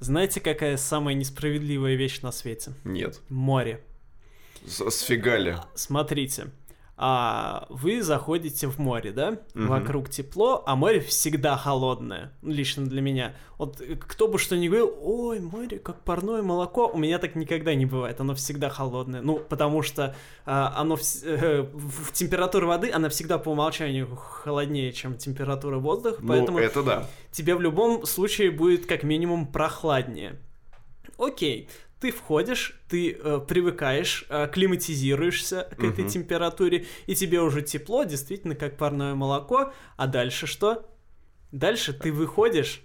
Знаете, какая самая несправедливая вещь на свете? Нет. Море. С- Сфигали. Смотрите, а, вы заходите в море, да? Мгм. Вокруг тепло, а море всегда холодное. Ну, Лично для меня. Вот э, кто бы что ни говорил, ой, море как парное молоко, у меня так никогда не бывает. Оно всегда холодное. Ну, потому что а, оно вс- э, в, в температура воды, она всегда по умолчанию холоднее, чем температура воздуха, поэтому Ну, это да. тебе в любом случае будет как минимум прохладнее. Окей, ты входишь, ты э, привыкаешь, э, климатизируешься к этой Мгм. температуре, и тебе уже тепло, действительно, как парное молоко. А дальше что? Дальше ты выходишь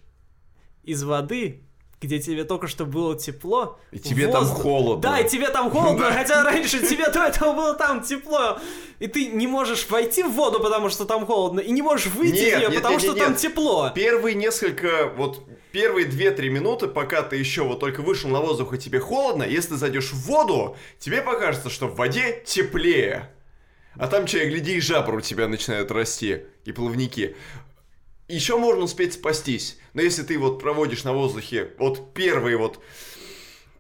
из воды, где тебе только что было тепло. И тебе в там воздух. холодно. Да, и тебе там холодно, хотя раньше тебе до этого было там тепло. И ты не можешь войти в воду, потому что там холодно, и не можешь выйти из нее, потому что там тепло. Первые несколько, вот первые 2-3 минуты, пока ты еще вот только вышел на воздух и тебе холодно, если ты зайдешь в воду, тебе покажется, что в воде теплее. А там, чай, гляди, и жабры у тебя начинают расти, и плавники. Еще можно успеть спастись. Но если ты вот проводишь на воздухе вот первые вот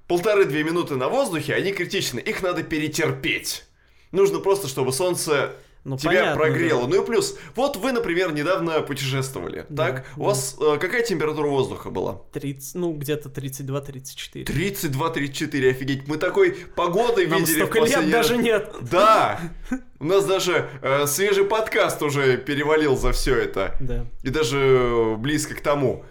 полторы-две минуты на воздухе, они критичны. Их надо перетерпеть. Нужно просто, чтобы солнце Ну, тебя понятно, прогрело. да. Ну и плюс, вот вы, например, недавно путешествовали, Да, так? У да. вас э, какая температура воздуха была? 30, ну, где-то 32-34. 32-34, офигеть. Мы такой погодой Нам видели в столько лет последний раз. даже нет. Да! У нас даже э, свежий подкаст уже перевалил за все это. Да. И даже э, близко к тому.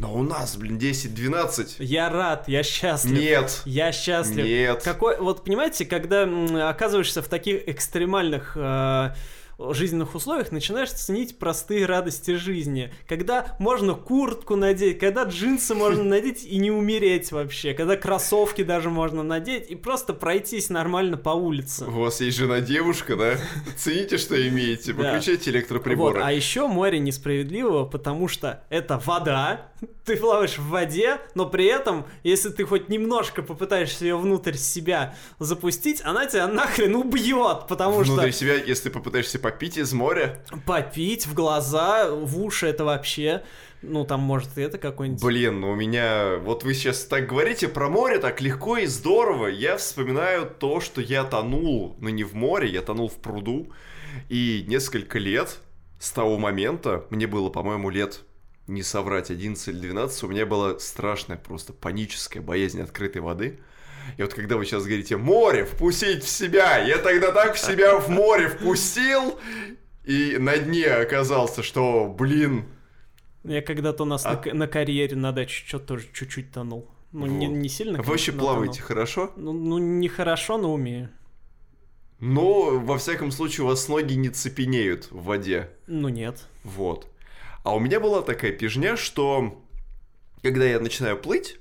Но у нас, блин, 10-12. Я рад, я счастлив. Нет. Я счастлив. Нет. Какой, вот понимаете, когда оказываешься в таких экстремальных э, жизненных условиях, начинаешь ценить простые радости жизни. Когда можно куртку надеть, когда джинсы можно надеть и не умереть вообще, когда кроссовки даже можно надеть и просто пройтись нормально по улице. У вас есть жена девушка, да? Цените, что имеете. Выключайте электроприборы. Вот, а еще море несправедливого, потому что это вода, ты плаваешь в воде, но при этом, если ты хоть немножко попытаешься ее внутрь себя запустить, она тебя нахрен убьет, потому Внутри что себя, если попытаешься попить из моря, попить в глаза, в уши это вообще, ну там может и это какой-нибудь... Блин, ну у меня... Вот вы сейчас так говорите про море, так легко и здорово. Я вспоминаю то, что я тонул, ну не в море, я тонул в пруду. И несколько лет с того момента, мне было, по-моему, лет, не соврать, 11 или 12, у меня была страшная, просто паническая боязнь открытой воды. И вот когда вы сейчас говорите «море, впустить в себя», я тогда так в себя в море впустил, и на дне оказался, что, блин, Я когда-то у нас А- на, на карьере на даче что-то тоже чуть-чуть тонул. Ну, не, Вот. не сильно, вы вообще плаваете тонул. хорошо? Ну, ну, нехорошо, но умею. Но, во всяком случае, у вас ноги не цепенеют в воде. Ну, нет. Вот. А у меня была такая пижня, что когда я начинаю плыть,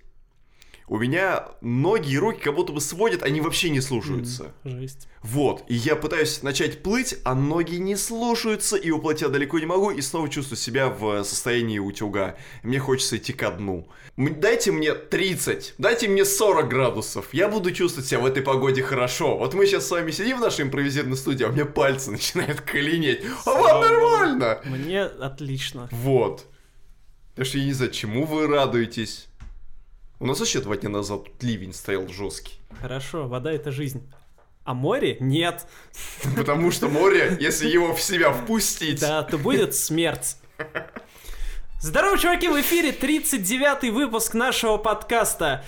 у меня ноги и руки как будто бы сводят, они вообще не слушаются. Жесть. Вот. И я пытаюсь начать плыть, а ноги не слушаются, и уплыть я далеко не могу, и снова чувствую себя в состоянии утюга. Мне хочется идти ко дну. Дайте мне 30, дайте мне 40 градусов. Я буду чувствовать себя в этой погоде хорошо. Вот мы сейчас с вами сидим в нашей импровизированной студии, а у меня пальцы начинают коленеть. А вам нормально! Мне отлично. Вот. Так что я не знаю, чему вы радуетесь. У нас вообще два дня назад тут ливень стоял жесткий. Хорошо, вода это жизнь. А море нет. Потому что море, если его в себя впустить, Да, то будет смерть. Здорово, чуваки, в эфире 39-й выпуск нашего подкаста.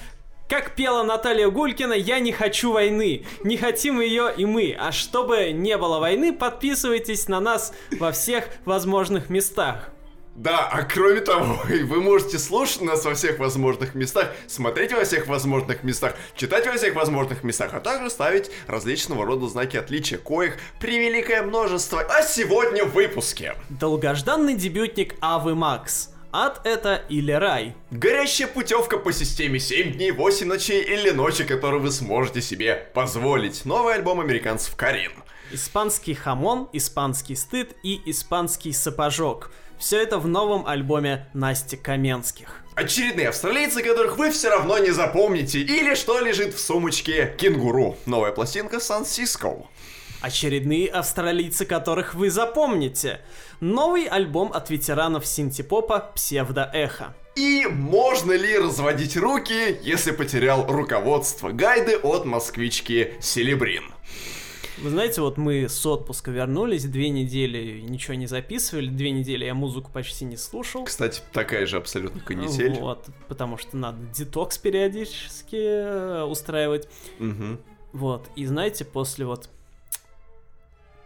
Как пела Наталья Гулькина, я не хочу войны. Не хотим ее и мы. А чтобы не было войны, подписывайтесь на нас во всех возможных местах. Да, а кроме того, вы можете слушать нас во всех возможных местах, смотреть во всех возможных местах, читать во всех возможных местах, а также ставить различного рода знаки отличия, коих превеликое множество. А сегодня в выпуске. Долгожданный дебютник Авы Макс. Ад это или рай? Горящая путевка по системе 7 дней, 8 ночей или ночи, которую вы сможете себе позволить. Новый альбом американцев Карин. Испанский хамон, испанский стыд и испанский сапожок. Все это в новом альбоме Насти Каменских. Очередные австралийцы, которых вы все равно не запомните. Или что лежит в сумочке кенгуру. Новая пластинка Сан Сиско. Очередные австралийцы, которых вы запомните. Новый альбом от ветеранов синтепопа «Псевдоэхо». И можно ли разводить руки, если потерял руководство гайды от москвички Селебрин? Вы знаете, вот мы с отпуска вернулись, две недели ничего не записывали, две недели я музыку почти не слушал. Кстати, такая же абсолютно канитель. Вот, потому что надо детокс периодически э, устраивать. Угу. Вот, и знаете, после вот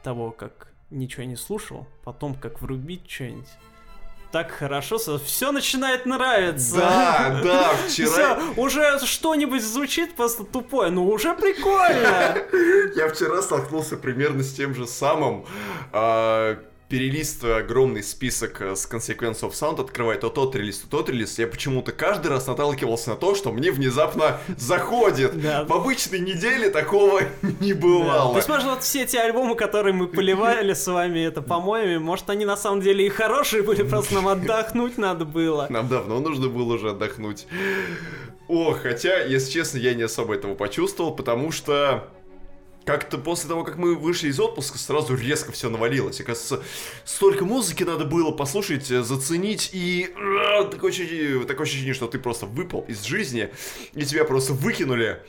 того, как ничего не слушал, потом как врубить что-нибудь, так хорошо, все начинает нравиться. Да, да, вчера... Всё, уже что-нибудь звучит просто тупое, ну уже прикольно. Я вчера столкнулся примерно с тем же самым. Перелистывая огромный список э, с Consequence of Sound, открывая то тот релиз, то тот релиз, я почему-то каждый раз наталкивался на то, что мне внезапно заходит. В обычной неделе такого не бывало. То есть, может, вот все эти альбомы, которые мы поливали с вами, это по-моему, может, они на самом деле и хорошие были, просто нам отдохнуть надо было. Нам давно нужно было уже отдохнуть. О, хотя, если честно, я не особо этого почувствовал, потому что как-то после того, как мы вышли из отпуска, сразу резко все навалилось. И, кажется, столько музыки надо было послушать, э, заценить, и э, такое ощущение, такое ощущение, что ты просто выпал из жизни, и тебя просто выкинули,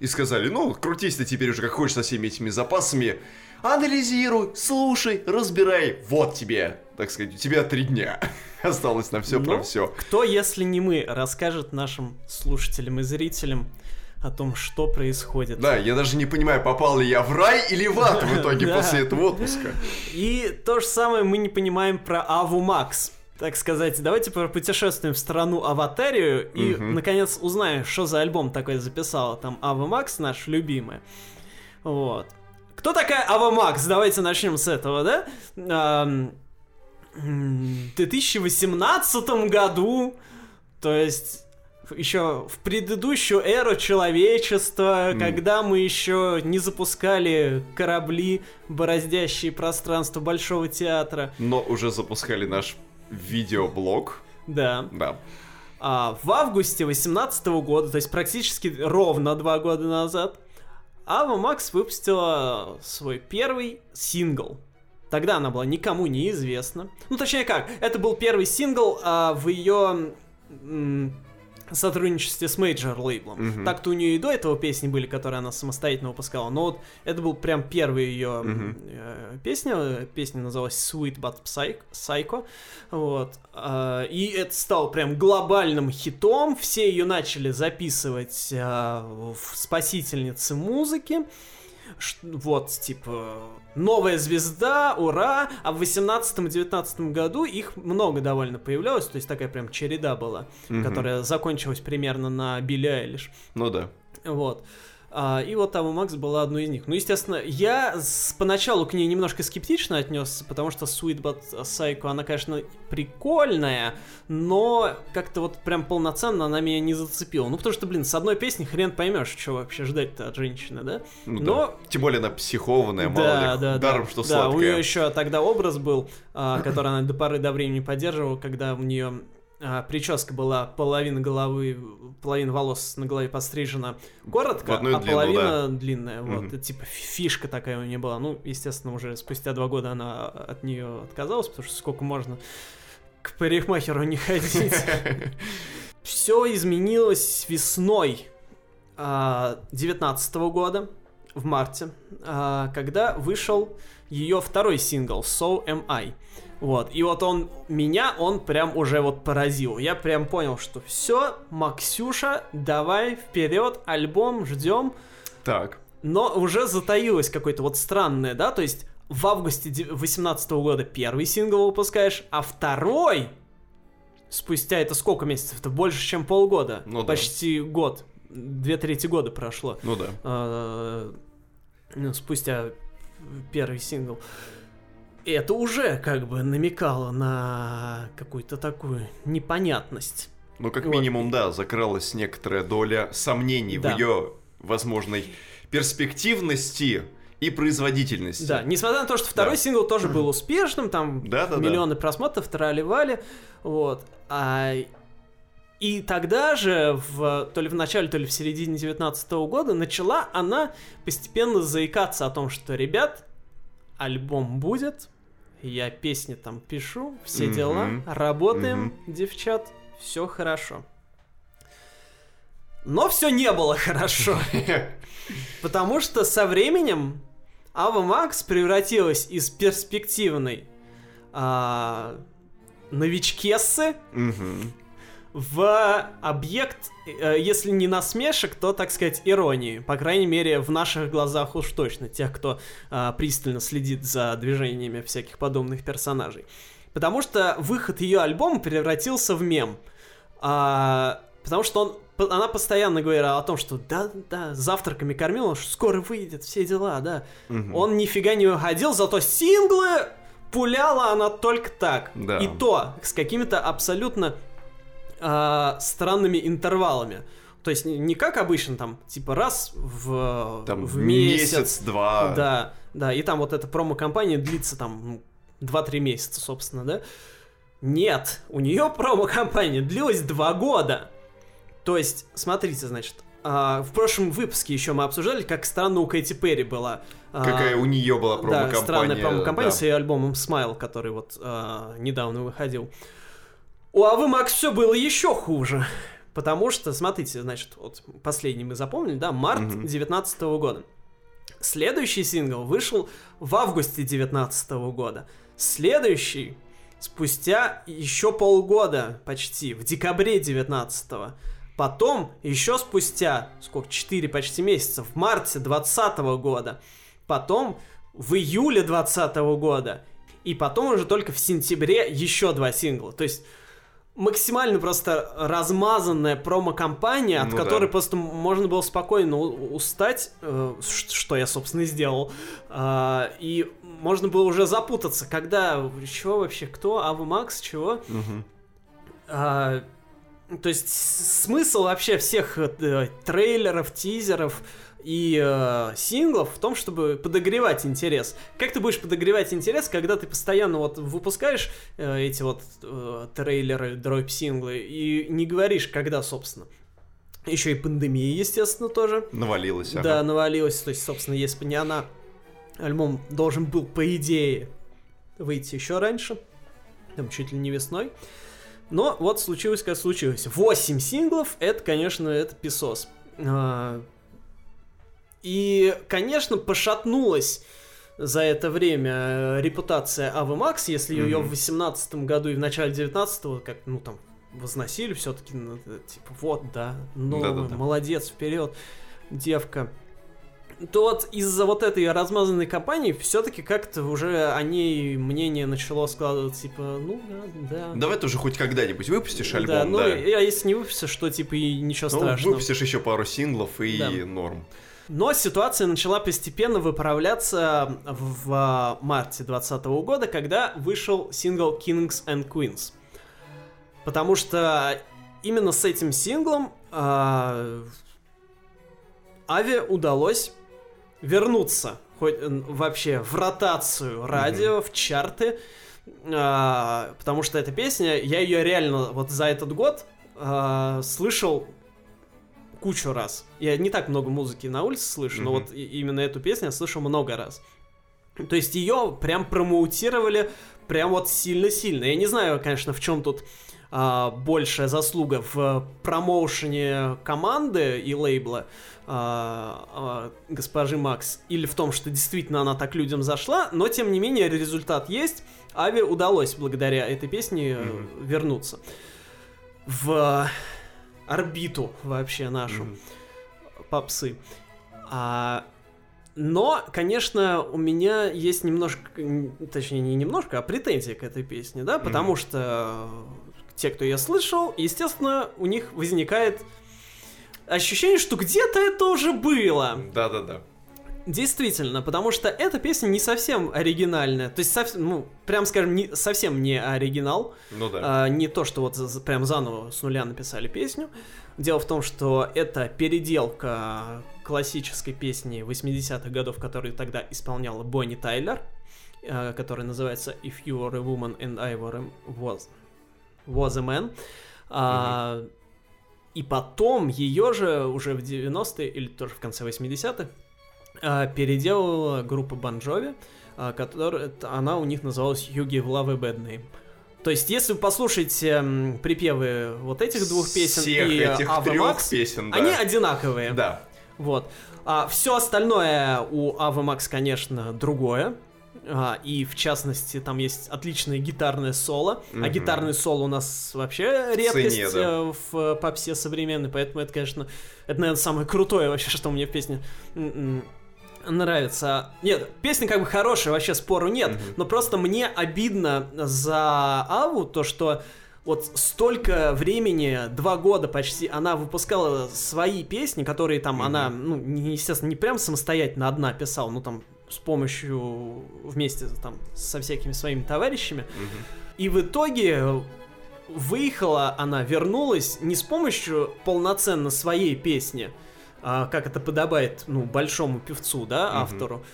и сказали, ну, крутись ты теперь уже как хочешь со всеми этими запасами, анализируй, слушай, разбирай, вот тебе, так сказать, у тебя три дня осталось на все про Ну, все. Кто, если не мы, расскажет нашим слушателям и зрителям о том, что происходит. Да, я даже не понимаю, попал ли я в рай или в ад в итоге после этого отпуска. И то же самое мы не понимаем про Аву Макс. Так сказать, давайте путешествуем в страну Аватарию и, наконец, узнаем, что за альбом такой записала там Ава Макс, наш любимый. Вот. Кто такая Ава Макс? Давайте начнем с этого, да? В 2018 году, то есть еще в предыдущую эру человечества, М. когда мы еще не запускали корабли, бороздящие пространство Большого театра. Но уже запускали наш видеоблог. Да. Да. А в августе 2018 года, то есть практически ровно два года назад, Ава Макс выпустила свой первый сингл. Тогда она была никому не известна. Ну, точнее как, это был первый сингл а, в ее сотрудничестве с major лейблом. Мгм. Так-то у нее и до этого песни были, которые она самостоятельно выпускала. Но вот это был прям первый ее Мгм. э, песня. Песня называлась Sweet But Psych- Psycho. Вот. А, И это стало прям глобальным хитом. Все ее начали записывать а, в спасительницы музыки. Вот, типа, новая звезда, ура! А в 18-19 году их много довольно появлялось, то есть такая прям череда была, Мгм. которая закончилась примерно на Билли Айлиш. Ну да. Вот. А, и вот Ава Макс была одной из них. Ну, естественно, я с- поначалу к ней немножко скептично отнесся, потому что Sweet But Psycho, она, конечно, прикольная, но как-то вот прям полноценно она меня не зацепила. Ну, потому что, блин, с одной песни хрен поймешь, что вообще ждать-то от женщины, да? Ну Но- да. Тем более она психованная, мало да, ли. да, Даром, да. что Да, у сладкая. нее еще тогда образ был, а, который она до поры до времени поддерживала, когда у нее а, прическа была половина головы, половина волос на голове пострижена коротко, а длину, половина длинная. Вот, Мгм. это типа фишка такая у нее была. Ну, естественно, уже спустя два года она от нее отказалась, потому что сколько можно к парикмахеру не ходить. Все изменилось весной а, 19 года, в марте, а, когда вышел ее второй сингл So Am I. Вот, и вот он, меня он прям уже вот поразил. Я прям понял, что все, Максюша, давай вперед, альбом, ждем. Так. Но уже затаилось какое-то вот странное, да, то есть в августе 2018 года первый сингл выпускаешь, а второй спустя это сколько месяцев? Это больше, чем полгода. Ну да. Почти год. Две трети года прошло. Ну да. э, спустя первый сингл. Это уже как бы намекало на какую-то такую непонятность. Ну, как Вот. минимум, да, закралась некоторая доля сомнений Да. в ее возможной перспективности и производительности. Да, несмотря на то, что второй Да. сингл тоже был успешным, там Да-да-да. миллионы просмотров, трали-вали, вот. А, и тогда же, в, то ли в начале, то ли в середине 19 года, начала она постепенно заикаться о том, что, ребят, альбом будет, я песни там пишу, все дела, работаем, девчат, все хорошо. Но все не было хорошо. Потому что со временем Ава Макс превратилась из перспективной а, новичкессы. В объект, э, если не насмешек, то, так сказать, иронии. По крайней мере, в наших глазах уж точно, тех, кто а, пристально следит за движениями всяких подобных персонажей. Потому что выход ее альбома превратился в мем. А, потому что он, она постоянно говорила о том, что да-да, завтраками кормил, что скоро выйдет, все дела, да. Мгм. Он нифига не выходил, зато синглы пуляла она только так. Да. И то с какими-то абсолютно а, странными интервалами. То есть не, как обычно, там, типа раз в, Там в месяц. месяц-два. Да, да, и там вот эта промо-компания длится там ну, 2-3 месяца, собственно, да? Нет, у нее промо-компания длилась 2 года. То есть, смотрите, значит, а, в прошлом выпуске еще мы обсуждали, как странно у Кэти Перри была. а, Какая у нее была да, промо-компания. странная промо-компания да. с ее альбомом Smile, который вот а, недавно выходил. У Авы Макс все было еще хуже. Потому что, смотрите, значит, вот последний мы запомнили, да, март Мгм. 2019 года. Следующий сингл вышел в августе 2019 года. Следующий спустя еще полгода почти, в декабре 19 Потом еще спустя, сколько, 4 почти месяца, в марте 20 года. Потом в июле 2020 года. И потом уже только в сентябре еще два сингла. То есть максимально просто размазанная промо-компания, от Ну которой да. просто можно было спокойно устать, э, что я, собственно, и сделал. А, и можно было уже запутаться, когда, чего вообще, кто, Ава Макс, чего. А, то есть смысл вообще всех э, трейлеров, тизеров и э, синглов в том, чтобы подогревать интерес. Как ты будешь подогревать интерес, когда ты постоянно вот выпускаешь э, эти вот э, трейлеры, дроп-синглы и не говоришь, когда, собственно. Еще и пандемия, естественно, тоже. Навалилась. ага. Да, навалилась. То есть, собственно, если бы не она, альбом должен был, по идее, выйти еще раньше. Там чуть ли не весной. Но вот случилось, как случилось. 8 синглов, это, конечно, это песос. И, конечно, пошатнулась за это время э, репутация Авы Макс, если ее Мгм. в 18 году и в начале 19 как, ну, там, возносили все-таки, типа, вот, да, ну, Да-да-да. молодец, вперед, девка. То вот из-за вот этой размазанной компании все-таки как-то уже о ней мнение начало складываться, типа, ну, да, да. Давай ты уже хоть когда-нибудь выпустишь альбом, да, ну, да. а если не выпустишь, что, типа, и ничего Ну, страшного. выпустишь еще пару синглов и Да. норм. Но ситуация начала постепенно выправляться в а, марте 2020 года, когда вышел сингл Kings and Queens. Потому что именно с этим синглом а, Аве удалось вернуться хоть э, вообще в ротацию радио, в чарты, а, потому что эта песня, я ее реально вот за этот год слышал кучу раз. Я не так много музыки на улице слышу, но Мгм. вот именно эту песню я слышал много раз. То есть ее прям промоутировали прям вот сильно-сильно. Я не знаю, конечно, в чем тут а, большая заслуга в промоушене команды и лейбла а, а, госпожи Макс, или в том, что действительно она так людям зашла, но тем не менее результат есть. Ави удалось благодаря этой песне Мгм. вернуться в орбиту вообще нашу Мгм. попсы. А, но, конечно, у меня есть немножко, точнее, не немножко, а претензии к этой песне, да, потому что те, кто ее слышал, естественно, у них возникает ощущение, что где-то это уже было. Да-да-да. Действительно, потому что эта песня не совсем оригинальная. То есть, совсем, ну, прям скажем, не, совсем не оригинал. Ну да. А, не то, что вот за- прям заново с нуля написали песню. Дело в том, что это переделка классической песни 80-х годов, которую тогда исполняла Бонни Тайлер, э, которая называется If You Were a Woman and I were a, was, was a Man. А, и потом ее же уже в 90-е или тоже в конце 80-х а, переделала группа Jovi. а, который, она у них называлась You Give Love Bad. То есть, если вы послушаете припевы вот этих двух песен Всех и этих Ava трех Max, песен, да. они одинаковые. Да. Вот. А все остальное у Ava Max, конечно, другое. А, и в частности, там есть отличное гитарное соло. А Мгм. гитарное соло у нас вообще редкость цене, да. э, в попсе современной, поэтому это, конечно, это, наверное, самое крутое вообще, что мне в песне м, м, нравится. Нет, песня как бы хорошая, вообще спору нет, Мгм. но просто мне обидно за Аву, то, что вот столько времени, два года почти, она выпускала свои песни, которые там Мгм. она, ну, естественно, не прям самостоятельно одна писала, ну там с помощью вместе там со всякими своими товарищами. Мгм. И в итоге выехала она, вернулась не с помощью полноценно своей песни, как это подобает, ну, большому певцу, да, автору,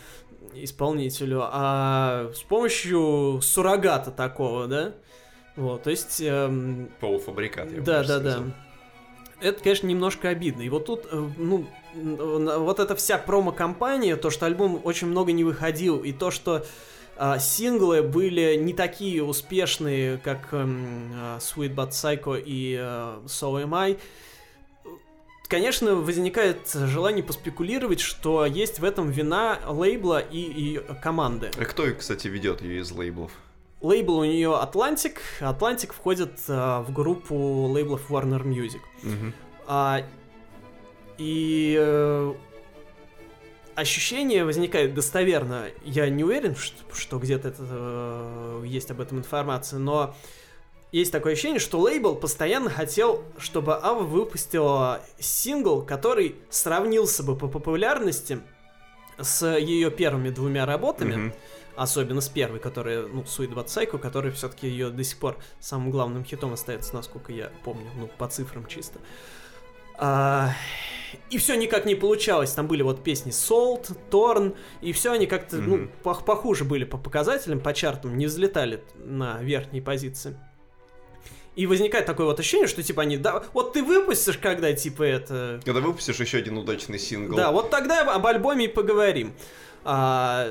исполнителю, а с помощью суррогата такого, да. Вот, то есть... эм, Полуфабрикат, я бы да, да, да. сказал. Это, конечно, немножко обидно. И вот тут, э, ну, вот эта вся промо-компания, то, что альбом очень много не выходил, и то, что а, синглы были не такие успешные, как а, Sweet But Psycho и э, So Am I, конечно, возникает желание поспекулировать, что есть в этом вина лейбла и, и команды. А кто, кстати, ведет ее из лейблов? Лейбл у нее Atlantic. Atlantic входит а, в группу лейблов Warner Music. Мгм. А, и э, ощущение возникает достоверно. Я не уверен, что, что где-то это, э, есть об этом информация, но есть такое ощущение, что лейбл постоянно хотел, чтобы Ава выпустила сингл, который сравнился бы по популярности с ее первыми двумя работами. Мгм. Особенно с первой, которая, ну, But Psycho, которая все-таки ее до сих пор самым главным хитом остается, насколько я помню, ну, по цифрам чисто. А, и все никак не получалось. Там были вот песни Salt, Torn, и все они как-то, ну, Мгм. пох- похуже были по показателям, по чартам, не взлетали на верхние позиции. И возникает такое вот ощущение, что типа они, да, вот ты выпустишь когда, типа, это, Когда выпустишь еще один удачный сингл. да, вот тогда об альбоме и поговорим. А,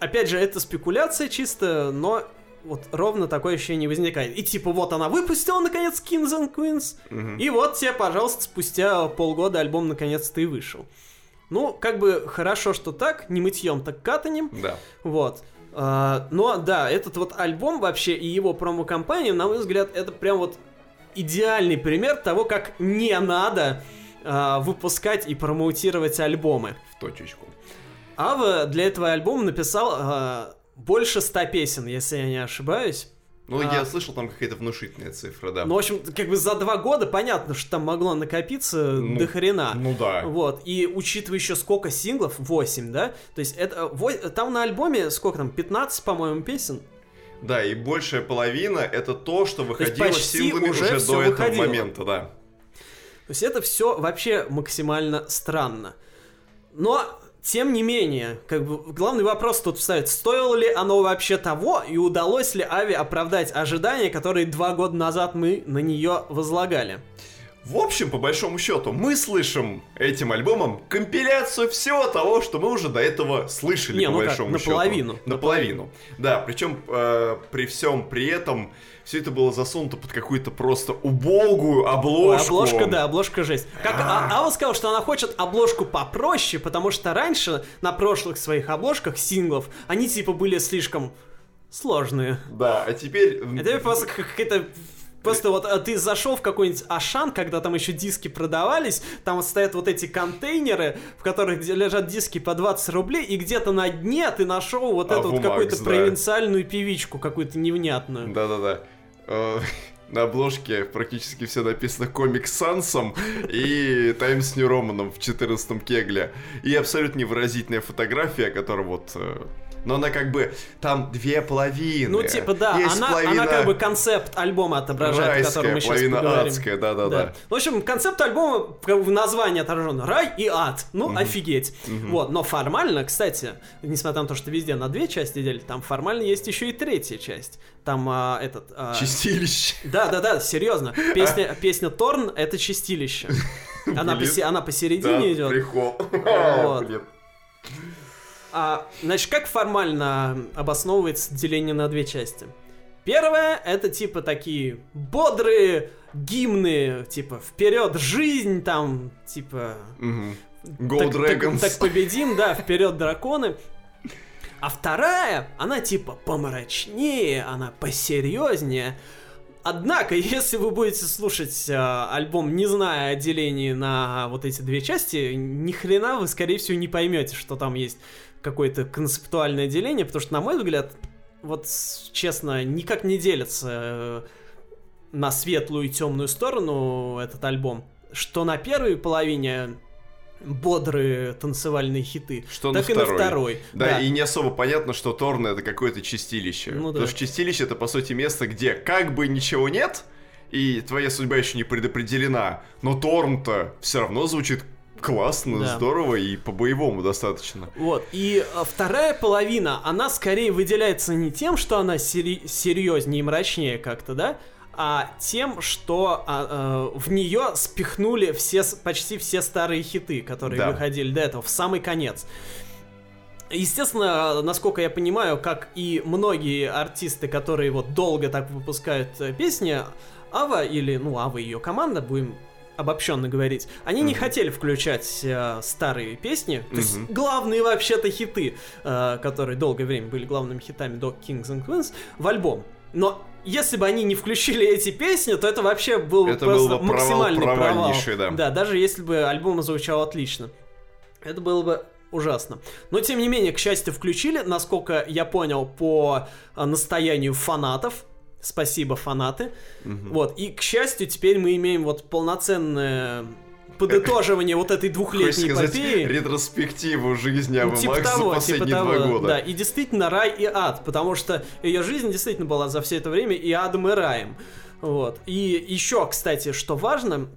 опять же, это спекуляция чисто, но вот ровно такое ощущение возникает. И типа вот она выпустила наконец Kings and Queens, Мгм. и вот тебе, пожалуйста, спустя полгода альбом наконец-то и вышел. Ну, как бы хорошо, что так, не мытьем, так катанем. Да. Вот. А, но да, этот вот альбом вообще и его промо-компания, на мой взгляд, это прям вот идеальный пример того, как не надо а, выпускать и промоутировать альбомы. В точечку. Ава для этого альбома написал а, больше ста песен, если я не ошибаюсь. Ну, А. я слышал, там какая-то внушительная цифра, да. Ну, в общем, как бы за два года понятно, что там могло накопиться Ну, до хрена. Ну да. Вот, и учитывая еще сколько синглов, 8, да? То есть это, там на альбоме сколько там, 15, по-моему, песен? Да, и большая половина это то, что выходило почти синглами уже уже, до этого выходило. момента, да. То есть это все вообще максимально странно. Но, тем не менее, как бы главный вопрос тут встает, стоило ли оно вообще того, и удалось ли Ави оправдать ожидания, которые два года назад мы на нее возлагали. В общем, по большому счету, мы слышим этим альбомом компиляцию всего того, что мы уже до этого слышали, Не, по ну как, большому счету. наполовину. Наполовину. Да, причем э, при всем при этом все это было засунуто под какую-то просто убогую Ой, обложку. обложка, да, обложка жесть. Как а, Ава сказал, что она хочет обложку попроще, потому что раньше на прошлых своих обложках синглов они типа были слишком сложные. Да, а теперь... Это просто как- какая-то Просто вот а, ты зашел в какой-нибудь Ашан, когда там еще диски продавались, там вот стоят вот эти контейнеры, в которых лежат диски по 20 рублей, и где-то на дне ты нашел вот А, эту вот какую-то да. провинциальную певичку, какую-то невнятную. Да-да-да. Э, На обложке практически все написано Комик Сансом и Таймс Нью Романом в 14-м кегле. И абсолютно невыразительная фотография, которая вот... Но она как бы... Там две половины. Ну, типа, да, Есть она, половина она как бы концепт альбома отображает, о котором райская, мы сейчас половина поговорим. адская, да-да-да. В общем, концепт альбома в названии отражен рай и ад. Ну, офигеть. Вот, но формально, кстати, несмотря на то, что везде на две части делят, там формально есть еще и третья часть. Там а, этот. а, Чистилище. Да, да, да, серьезно. Песня, песня Торн это чистилище. Она, посе- она Да, посередине идет. прикол. Вот. Блин. А, значит, как формально обосновывается деление на две части? Первое, это типа такие бодрые гимны, типа вперед жизнь, там, типа... Мгм. Go так, Dragons. Так, так победим, да, вперед драконы. А вторая, она типа помрачнее, она посерьезнее. Однако, если вы будете слушать э, альбом, не зная о делении на вот эти две части, ни хрена вы, скорее всего, не поймете, что там есть какое-то концептуальное деление, потому что, на мой взгляд, вот честно, никак не делится э, на светлую и темную сторону этот альбом. Что на первой половине бодрые танцевальные хиты, Что на так и на второй. второй. Да, и не особо понятно, что Торн это какое-то чистилище. Ну да. Потому что чистилище это, по сути, место, где как бы ничего нет, и твоя судьба еще не предопределена, но Торн-то все равно звучит классно, Да. здорово и по-боевому достаточно. Вот, и э, вторая половина, она скорее выделяется не тем, что она сери- серьезнее и мрачнее как-то, да, а тем, что а, э, в нее спихнули все, почти все старые хиты, которые Да. выходили до этого, в самый конец. Естественно, насколько я понимаю, как и многие артисты, которые вот долго так выпускают э, песни, Ава или, ну, Ава и ее команда, будем обобщенно говорить, они не Мгм. хотели включать э, старые песни, то есть Мгм. главные вообще-то хиты, э, которые долгое время были главными хитами до Kings and Queens, в альбом. Но если бы они не включили эти песни, то это вообще был Это просто был бы провал максимальный провал. да. Да, даже если бы альбом звучал отлично. Это было бы ужасно. Но, тем не менее, к счастью, включили, насколько я понял, по а, настоянию фанатов. Спасибо, фанаты. Мгм. Вот, и, к счастью, теперь мы имеем вот полноценное подытоживание вот этой двухлетней сказать, эпопеи. ретроспективу жизни Авы типа Макс того, за последние типа два того, года. Да, и действительно рай и ад, потому что ее жизнь действительно была за все это время и адом, и раем. Вот. И еще, кстати, что важно,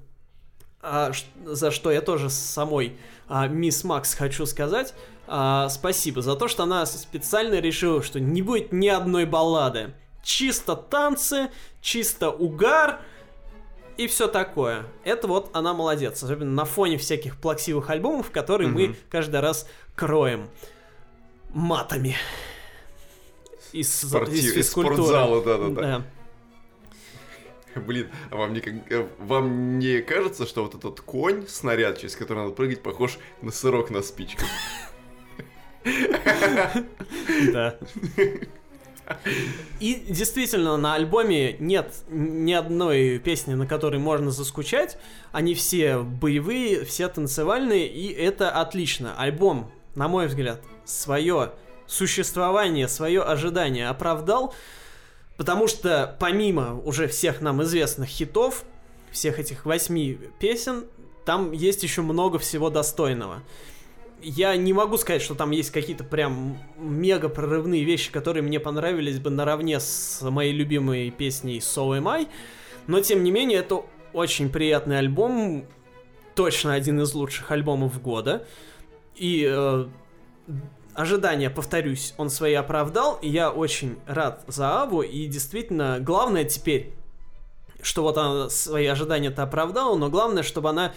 а, за что я тоже самой а, мисс Макс хочу сказать, а, спасибо за то, что она специально решила, что не будет ни одной баллады. Чисто танцы, чисто угар и все такое. Это вот она молодец, особенно на фоне всяких плаксивых альбомов, которые мы Мгм. каждый раз кроем матами. Из, Спорти- из из спортзала, да-да-да. Да. Блин, а вам не, э, вам не кажется, что вот этот конь, снаряд, через который надо прыгать, похож на сырок на спичках? Да. И действительно, на альбоме нет ни одной песни, на которой можно заскучать. Они все боевые, все танцевальные, и это отлично. Альбом, на мой взгляд, свое существование, свое ожидание оправдал, потому что помимо уже всех нам известных хитов, всех этих восьми песен, там есть еще много всего достойного я не могу сказать, что там есть какие-то прям мега прорывные вещи, которые мне понравились бы наравне с моей любимой песней So Am I, но тем не менее это очень приятный альбом, точно один из лучших альбомов года, и э, ожидания, повторюсь, он свои оправдал, и я очень рад за Аву, и действительно, главное теперь, что вот она свои ожидания-то оправдала, но главное, чтобы она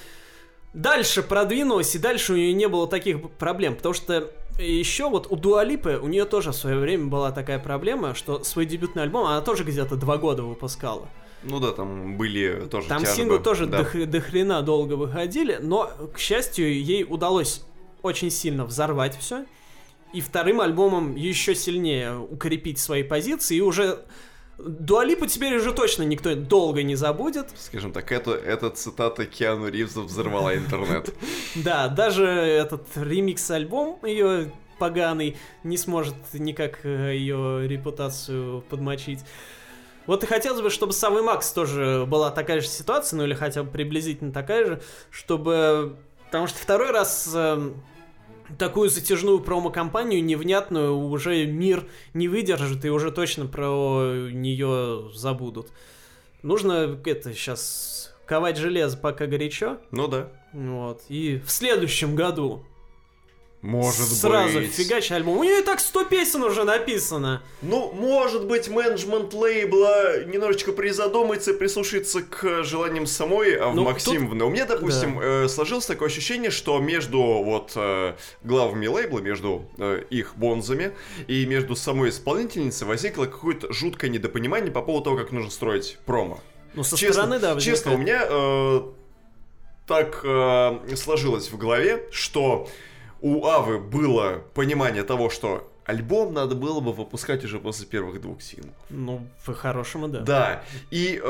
дальше продвинулась, и дальше у нее не было таких проблем, потому что еще вот у Дуалипы, у нее тоже в свое время была такая проблема, что свой дебютный альбом она тоже где-то два года выпускала. Ну да, там были тоже Там тяжбы. синглы тоже да. до хрена долго выходили, но, к счастью, ей удалось очень сильно взорвать все. И вторым альбомом еще сильнее укрепить свои позиции. И уже Дуалипу теперь уже точно никто долго не забудет. Скажем так, это, эта цитата Киану Ривза взорвала интернет. Да, даже этот ремикс-альбом ее поганый не сможет никак э, ее репутацию подмочить. Вот и хотелось бы, чтобы с Авой Макс тоже была такая же ситуация, ну или хотя бы приблизительно такая же, чтобы... Потому что второй раз э, такую затяжную промо-компанию невнятную уже мир не выдержит и уже точно про нее забудут. Нужно это сейчас ковать железо пока горячо. Ну да. Вот. И в следующем году Может Сразу быть. фигач альбом. У нее и так 100 песен уже написано. Ну, может быть, менеджмент лейбла немножечко призадумается и прислушается к желаниям самой Авы Ну, Максимовны. У меня, допустим, э, сложилось такое ощущение, что между вот э, главами лейбла, между э, их бонзами и между самой исполнительницей возникло какое-то жуткое недопонимание по поводу того, как нужно строить промо. Ну, со честно, стороны, да, честно, у возникает. меня э, так э, сложилось в голове, что у Авы было понимание того, что альбом надо было бы выпускать уже после первых двух синглов. Ну, по-хорошему, да. Да, и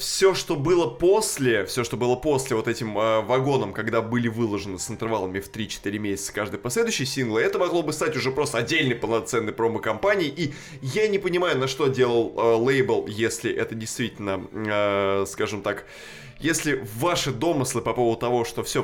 все, что было после, все, что было после вот этим э, вагоном, когда были выложены с интервалами в 3-4 месяца каждый последующий сингл, это могло бы стать уже просто отдельной полноценной промо-компанией, и я не понимаю, на что делал э, лейбл, если это действительно, э, скажем так, если ваши домыслы по поводу того, что все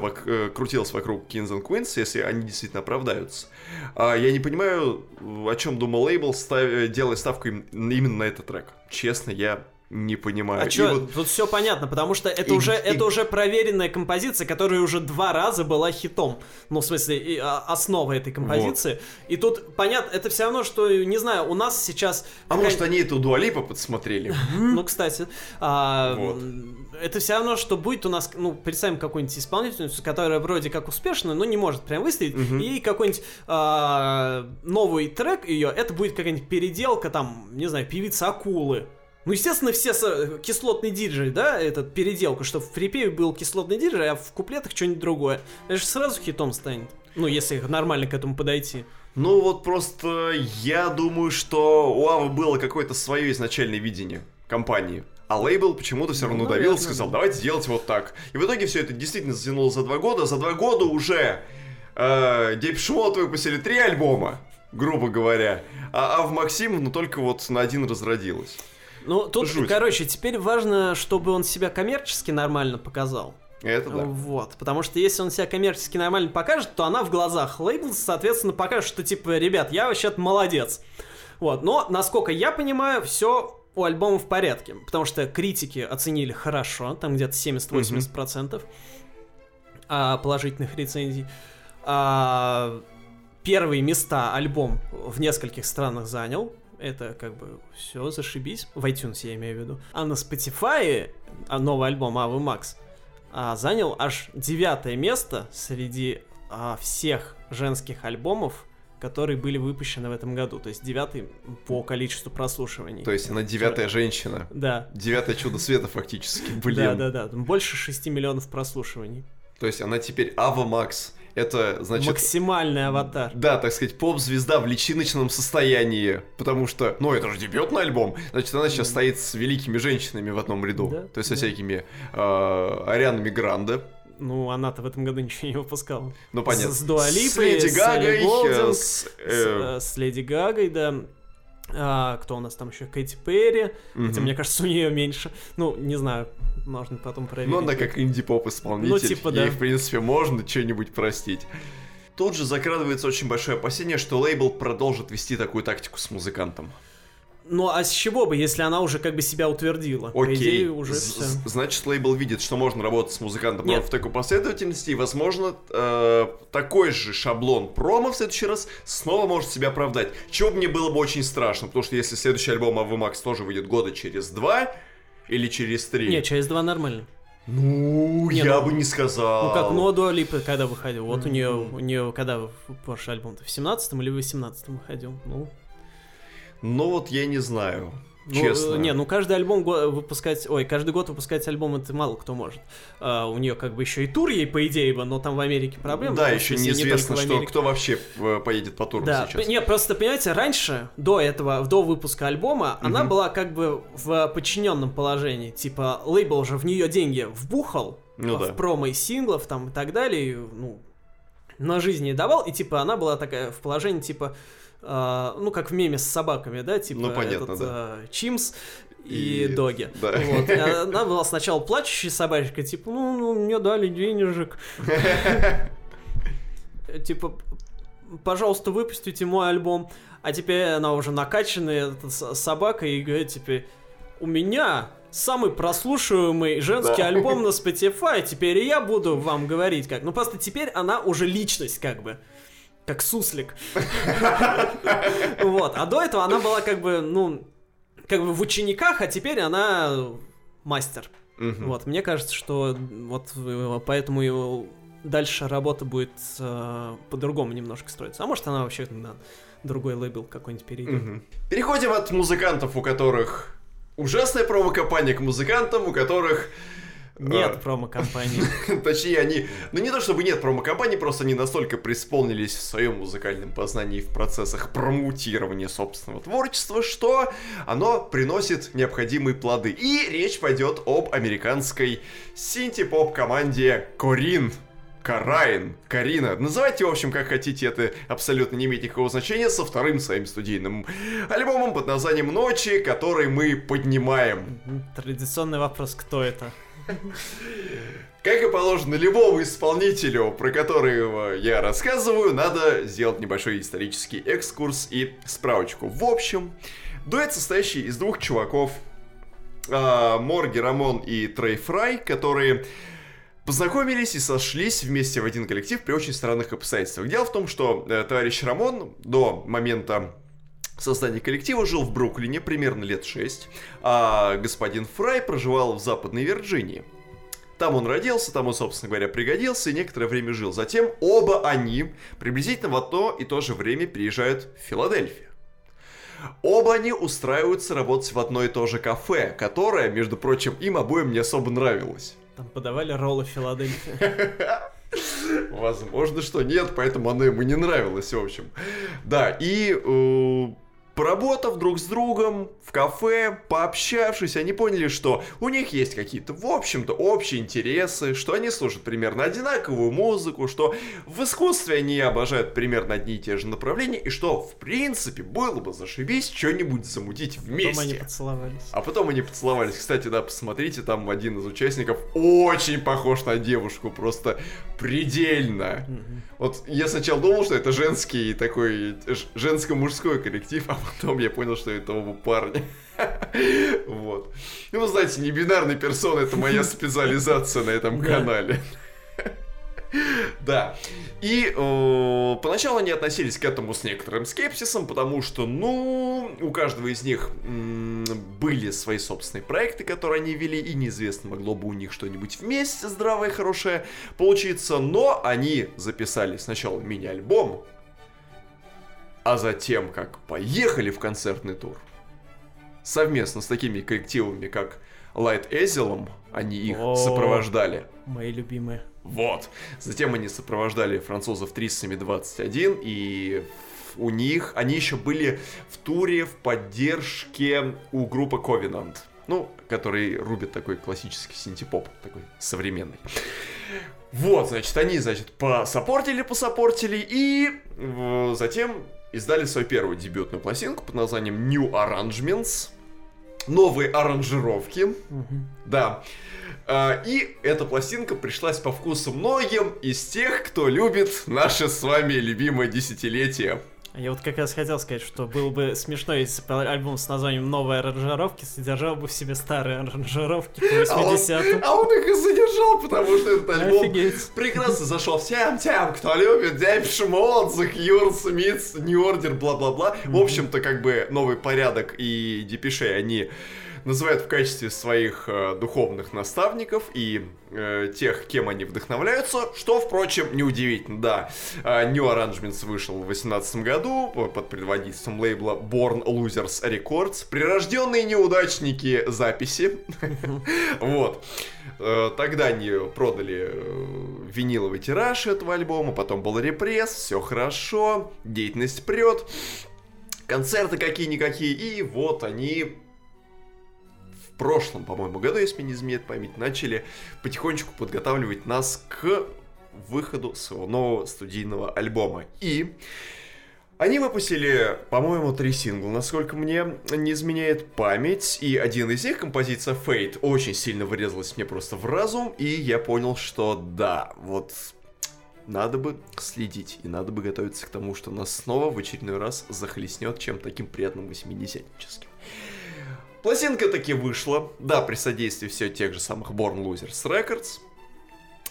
крутилось вокруг Kings and Queens, если они действительно оправдаются, а, я не понимаю, о чем думал лейбл, став... делая ставку им- именно на этот трек. Честно, я не понимаю. А чё, вот- тут все понятно, потому что это И- уже и- это уже проверенная композиция, которая уже два раза была хитом. Ну, в смысле, и, а, основа этой композиции. И тут понятно, это все равно, что, не знаю, у нас сейчас... А может, они это у Дуалипа подсмотрели? Ну, кстати, а, Вот. это все равно, что будет у нас, ну, представим какую-нибудь исполнительницу, которая вроде как успешная, но не может прям выстрелить, и какой-нибудь а, новый трек ее, это будет какая-нибудь переделка, там, не знаю, певица акулы. Ну, естественно, все с- кислотный диджей, да, этот переделка, что в припеве был кислотный диджей, а в куплетах что-нибудь другое. Это же сразу хитом станет. Ну, если нормально к этому подойти. Ну вот просто я думаю, что у Авы было какое-то свое изначальное видение компании. А лейбл почему-то все равно Ну, давил наверное, сказал, да. давайте делать вот так. И в итоге все это действительно затянуло за два года. За два года уже э, Депшмот выпустили три альбома, грубо говоря. А Ав Максимовна только вот на один разродилась. Ну, тут, Жуть. короче, теперь важно, чтобы он себя коммерчески нормально показал. Это да. Вот, потому что если он себя коммерчески нормально покажет, то она в глазах лейбла, соответственно, покажет, что типа, ребят, я вообще-то молодец. Вот, но, насколько я понимаю, все у альбома в порядке, потому что критики оценили хорошо, там где-то 70-80% а, положительных рецензий. А, первые места альбом в нескольких странах занял, это как бы все, зашибись. В iTunes я имею в виду. А на Spotify а, новый альбом Ava Max а, занял аж девятое место среди а, всех женских альбомов, которые были выпущены в этом году. То есть девятый по количеству прослушиваний. То есть она девятая женщина. Да. Девятое чудо света фактически. Блин. Да, да, да. Там Больше 6 миллионов прослушиваний. То есть она теперь Ава Макс. Это значит... Максимальный аватар. Да, так сказать, поп-звезда в личиночном состоянии. Потому что, ну, это же дебютный альбом. Значит, она сейчас стоит с великими женщинами в одном ряду. Да, То есть со да. всякими э, Арианами Гранде. Ну, она-то в этом году ничего не выпускала. Ну, понятно. С, с Дуа С Леди с Гагой, Элли Голдинг, э, с, с, э, с Леди Гагой, да. А, кто у нас там еще? Кэти Перри. Хотя, мгм. мне кажется, у нее меньше. Ну, не знаю, можно потом проверить. Ну, она как инди-поп исполнитель. Ну, типа, да. Ей, в принципе, можно что-нибудь простить. Тут же закрадывается очень большое опасение, что лейбл продолжит вести такую тактику с музыкантом. Ну, а с чего бы, если она уже как бы себя утвердила? По Окей, идее, уже все. значит, лейбл видит, что можно работать с музыкантом Нет. в такой последовательности, и, возможно, э, такой же шаблон промо в следующий раз снова может себя оправдать. Чего мне было бы очень страшно, потому что если следующий альбом Авы Макс тоже выйдет года через два или через три, Не, через два нормально. ну, Не, я ну- бы не сказал. Ну как, ну, Дуа Липа когда выходил? Вот у нее, у нее когда в- прошлый альбом-то? В 17 или в 18 выходил? Ну, Ну вот я не знаю, честно. э, Не, ну каждый альбом го- выпускать, ой, каждый год выпускать альбом это мало кто может. А, у нее как бы еще и тур ей по идее бы, но там в Америке проблемы. Да, Ну, еще не неизвестно, в что, кто вообще э, поедет по туру Да, сейчас. не, просто понимаете, раньше, до этого, до выпуска альбома, она Мгм. была как бы в подчиненном положении. Типа, лейбл уже в нее деньги вбухал Ну в да. промо и синглов там и так далее, и, ну, на жизнь ей давал, и типа она была такая в положении, типа, а, ну, как в меме с собаками, да, типа Ну, понятно, этот, да. а, Чимс и, И- Доги. да. Вот. И Она была сначала плачущей собачкой, типа, ну, ну, мне дали денежек. Типа, пожалуйста, выпустите мой альбом. А теперь она уже накачанная собака и говорит, типа, у меня самый прослушиваемый женский Да. альбом на Spotify, теперь я буду вам говорить как. Ну, просто теперь она уже личность, как бы. Как суслик. Вот. А до этого она была как бы, ну, как бы в учениках, а теперь она мастер. Вот, мне кажется, что вот поэтому его дальше работа будет э, по-другому немножко строиться. А может, она вообще на другой лейбл какой-нибудь перейдет. Переходим от музыкантов, у которых ужасная промо-компания, к музыкантам, у которых... Нет э, промо-компании. Точнее, они... Ну, не то чтобы нет промо-компаний, просто они настолько преисполнились в своем музыкальном познании в процессах промоутирования собственного творчества, что оно приносит необходимые плоды. И речь пойдет об американской синти-поп-команде Корин. Карайн, Карина. Называйте, в общем, как хотите, это абсолютно не имеет никакого значения, со вторым своим студийным альбомом под названием «Ночи», который мы поднимаем. Традиционный вопрос, кто это? Как и положено любому исполнителю, про которого я рассказываю, надо сделать небольшой исторический экскурс и справочку. В общем, дуэт, состоящий из двух чуваков, а, Морги Рамон и Трей Фрай, которые познакомились и сошлись вместе в один коллектив при очень странных обстоятельствах. Дело в том, что э, товарищ Рамон до момента создания коллектива жил в Бруклине примерно лет 6, а господин Фрай проживал в Западной Вирджинии. Там он родился, там он, собственно говоря, пригодился и некоторое время жил. Затем оба они приблизительно в одно и то же время переезжают в Филадельфию. Оба они устраиваются работать в одно и то же кафе, которое, между прочим, им обоим не особо нравилось. Там подавали роллы Филадельфия. Возможно, что нет, поэтому оно ему не нравилось, в общем. Да, и э, поработав друг с другом в кафе, пообщавшись, они поняли, что у них есть какие-то, в общем-то, общие интересы, что они слушают примерно одинаковую музыку, что в искусстве они обожают примерно одни и те же направления, и что, в принципе, было бы зашибись что-нибудь замутить Потом они вместе. поцеловались. А потом они поцеловались. Кстати, да, посмотрите, там один из участников очень похож на девушку, просто предельно. Мгм. Вот я сначала думал, что это женский такой женско-мужской коллектив, а потом я понял, что это оба парня. Вот. Ну, знаете, не бинарные персоны это моя специализация на этом канале. Да. И э, поначалу они относились к этому с некоторым скепсисом, потому что, ну, у каждого из них м, были свои собственные проекты, которые они вели, и неизвестно, могло бы у них что-нибудь вместе здравое, хорошее получиться, но они записали сначала мини-альбом, а затем, как поехали в концертный тур, совместно с такими коллективами, как Light Asylum, они их сопровождали. Мои любимые. Вот. Затем они сопровождали французов Триссами 21, и у них, они еще были в туре в поддержке у группы Covenant. Ну, который рубит такой классический синтепоп, такой современный. Вот, значит, они, значит, посопортили, посопортили, и э, затем издали свою первую дебютную пластинку под названием New Arrangements. Новые аранжировки. Мгм. Да. А, И эта пластинка пришлась по вкусу многим из тех, кто любит наше с вами любимое десятилетие. А Я вот как раз хотел сказать, что было бы смешно, если бы альбом с названием «Новые аранжировки» содержал бы в себе старые аранжировки по А он, 80-м. а он их и задержал, потому что этот альбом Офигеть. прекрасно зашел всем тем, кто любит Depeche Mode, The Cure, Smiths, New Order, бла-бла-бла. В общем-то, как бы новый порядок и Депешей они называют в качестве своих э, духовных наставников и э, тех, кем они вдохновляются, что, впрочем, неудивительно, да. Э, New Arrangements вышел в 2018 году по- под предводительством лейбла Born Losers Records. Прирожденные неудачники записи. Вот. Э, Тогда они продали э, виниловый тираж этого альбома, потом был репресс, все хорошо, деятельность прет, концерты какие-никакие, и вот они прошлом, по-моему, году, если не изменяет память, начали потихонечку подготавливать нас к выходу своего нового студийного альбома. И они выпустили, по-моему, три сингла, насколько мне не изменяет память. И один из них, композиция Fate, очень сильно вырезалась мне просто в разум. И я понял, что да, вот надо бы следить. И надо бы готовиться к тому, что нас снова в очередной раз захлестнет чем таким приятным восьмидесятническим. Пластинка таки вышла, да, при содействии все тех же самых Born Losers Records.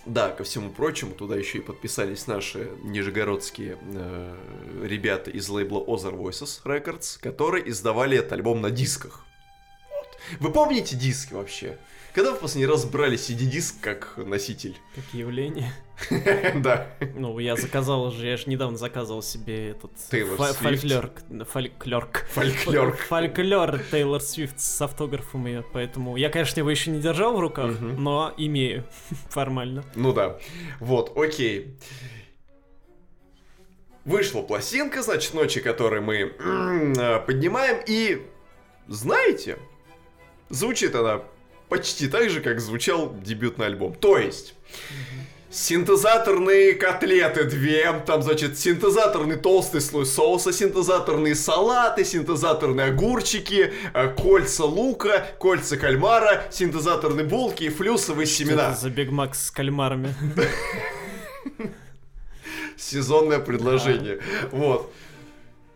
Да, ко всему прочему, туда еще и подписались наши нижегородские э, ребята из лейбла Other Voices Records, которые издавали этот альбом на дисках. Вот. Вы помните диски вообще? Когда вы в последний раз брали CD-диск как носитель? Как явление. Да. Ну, я заказал же, я же недавно заказывал себе этот Swift. фольклор, фольклорк. Фольклор. Фольклор Тейлор Свифт с автографом ее, поэтому я, конечно, его еще не держал в руках, но имею формально. Ну да. Вот, окей. Вышла пластинка, значит, ночи, которые мы э, поднимаем, и знаете, звучит она почти так же, как звучал дебютный альбом. То есть, синтезаторные котлеты две, там, значит, синтезаторный толстый слой соуса, синтезаторные салаты, синтезаторные огурчики, э, кольца лука, кольца кальмара, синтезаторные булки и флюсовые Что семена. это за Биг Мак с кальмарами? сезонное предложение. Вот.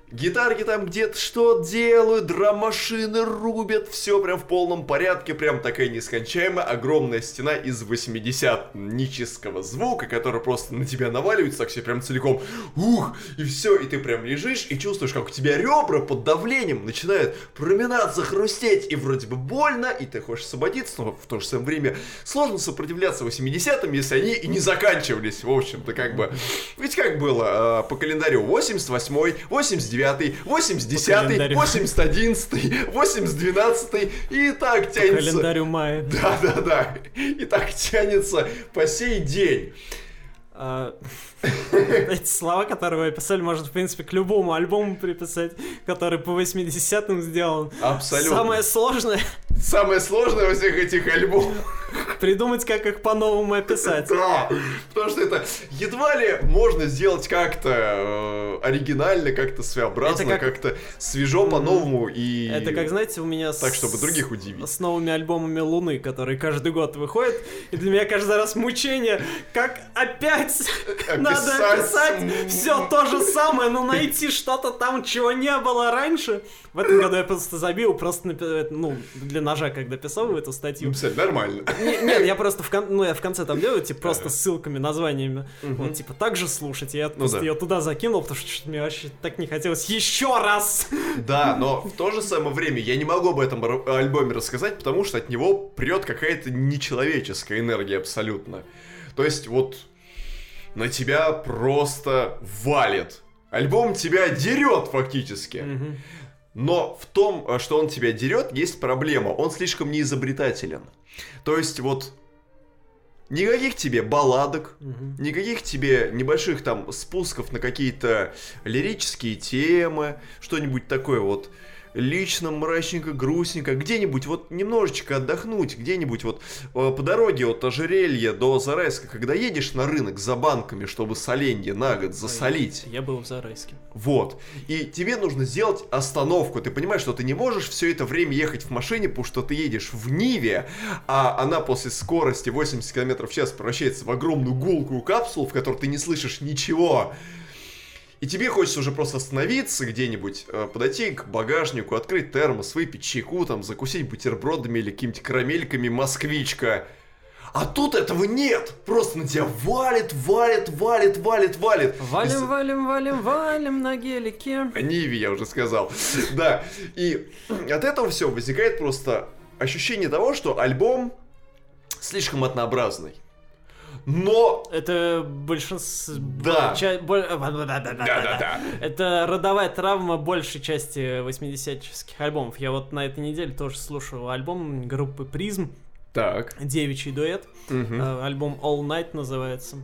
Гитарки там где-то что делают, драм-машины рубят, все прям в полном порядке, прям такая нескончаемая огромная стена из 80-нического звука, который просто на тебя наваливается, так все прям целиком, ух, и все, и ты прям лежишь и чувствуешь, как у тебя ребра под давлением начинают проминаться, хрустеть, и вроде бы больно, и ты хочешь освободиться, но в то же самое время сложно сопротивляться 80-м, если они и не заканчивались, в общем-то, как бы. Ведь как было э, по календарю 88-й, 89-й, 80-й, календарю. 81-й, 80-12 и так тянется. Календарю мая. Да, да, да. И так тянется по сей день. А, Эти слова, которые вы описали, можно, в принципе, к любому альбому приписать, который по 80-м сделан. Абсолютно. Самое сложное Самое сложное во всех этих альбомах. придумать, как их по-новому описать. Да, потому что это едва ли можно сделать как-то э, оригинально, как-то своеобразно, как-то свежо по-новому и... Это как, знаете, у меня. Так, чтобы других удивить. С новыми альбомами Луны, которые каждый год выходят. И для меня каждый раз мучение, как опять надо описать все то же самое, но найти что-то там, чего не было раньше. В этом году я просто забил, просто ну, для ножа, когда писал эту статью. Написать нормально. Не- Нет, я просто в, кон- ну, я в конце там делаю, типа, просто ссылками, названиями. Вот, типа, так же слушать. Я просто да. ее туда закинул, потому что что-то мне вообще так не хотелось еще раз. Да, но в то же самое время я не могу об этом альбоме рассказать, потому что от него прет какая-то нечеловеческая энергия абсолютно. То есть вот на тебя просто валит. Альбом тебя дерет фактически. Мгм. Но в том, э, что он тебя дерет, есть проблема. Он слишком неизобретателен. То есть вот никаких тебе балладок, Мгм. никаких тебе небольших там спусков на какие-то лирические темы, что-нибудь такое вот лично мрачненько, грустненько, где-нибудь вот немножечко отдохнуть, где-нибудь вот э, по дороге от ожерелья до Зарайска, когда едешь на рынок за банками, чтобы соленье на год засолить. Я был в Зарайске. Вот. И тебе нужно сделать остановку. Ты понимаешь, что ты не можешь все это время ехать в машине, потому что ты едешь в Ниве, а она после скорости 80 км в час превращается в огромную гулкую капсулу, в которой ты не слышишь ничего. И тебе хочется уже просто остановиться где-нибудь, э, подойти к багажнику, открыть термос, выпить чайку, там, закусить бутербродами или какими-то карамельками москвичка. А тут этого нет! Просто на тебя валит, валит, валит, валит, валит. И с- Валим, валим, валим, валим на гелике. о Ниве я уже сказал. Да. И от этого все возникает просто ощущение того, что альбом слишком однообразный. Но... Это большинство... Да. Да-да-да. Это родовая травма большей части 80-ческих альбомов. Я вот на этой неделе тоже слушал альбом группы Призм, Так. девичий дуэт. Э, Альбом All Night называется.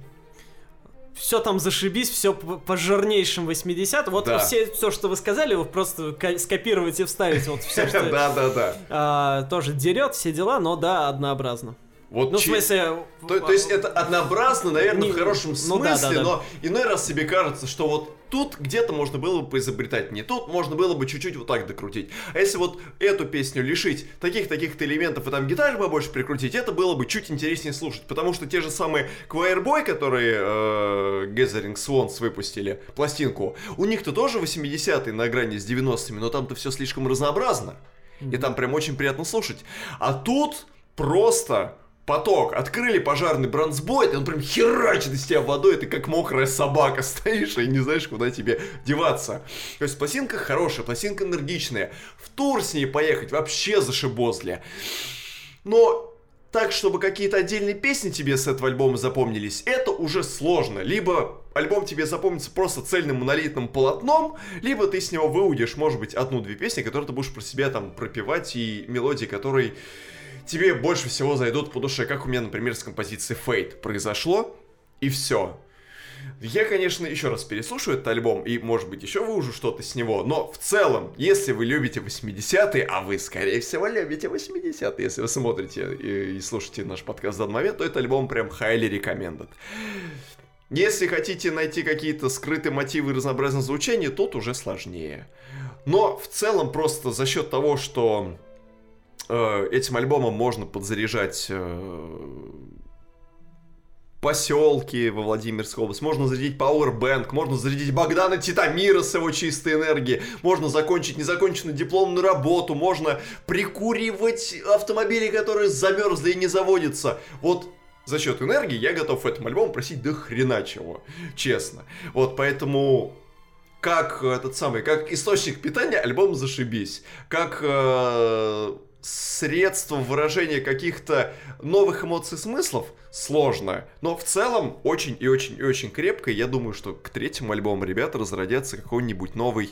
Все там зашибись, все по, жирнейшим 80 Вот Да. все, все, что вы сказали, вы просто скопировать и вставить. Вот все, что Да, да, да. а, тоже дерет, все дела, но да, однообразно. Вот Ну, в чи- смысле... То, то есть это однообразно, наверное, Не- в хорошем ну да, смысле, да, да. но иной раз себе кажется, что вот тут где-то можно было бы поизобретать, не тут можно было бы чуть-чуть вот так докрутить. А если вот эту песню лишить таких-таких элементов и там гитары побольше прикрутить, это было бы чуть интереснее слушать, потому что те же самые Choir Boy, которые э, Gathering Swans выпустили, пластинку, у них-то тоже 80-е на грани с 90-ми, но там-то все слишком разнообразно. И там прям очень приятно слушать. А тут просто поток, открыли пожарный бронзбой, и он прям херачит из тебя водой, ты как мокрая собака стоишь и не знаешь, куда тебе деваться. То есть пластинка хорошая, пластинка энергичная. В тур с ней поехать вообще зашибозля. Но так, чтобы какие-то отдельные песни тебе с этого альбома запомнились, это уже сложно. Либо альбом тебе запомнится просто цельным монолитным полотном, либо ты с него выудишь, может быть, одну-две песни, которые ты будешь про себя там пропевать, и мелодии, которые тебе больше всего зайдут по душе, как у меня, например, с композицией Fate произошло, и все. Я, конечно, еще раз переслушаю этот альбом, и, может быть, еще выужу что-то с него, но в целом, если вы любите 80-е, а вы, скорее всего, любите 80-е, если вы смотрите и, и слушаете наш подкаст в данный момент, то этот альбом прям highly recommended. Если хотите найти какие-то скрытые мотивы и разнообразное звучание, тут уже сложнее. Но в целом просто за счет того, что э, этим альбомом можно подзаряжать э, поселки во Владимирской области, можно зарядить Powerbank, можно зарядить Богдана Титамира с его чистой энергией, можно закончить незаконченную дипломную работу, можно прикуривать автомобили, которые замерзли и не заводятся. Вот за счет энергии я готов в этом альбоме просить до хрена чего, честно. Вот поэтому как этот самый, как источник питания альбом зашибись, как э, средство выражения каких-то новых эмоций, смыслов сложно. Но в целом очень и очень и очень крепко. Я думаю, что к третьему альбому ребята разродятся какой-нибудь новый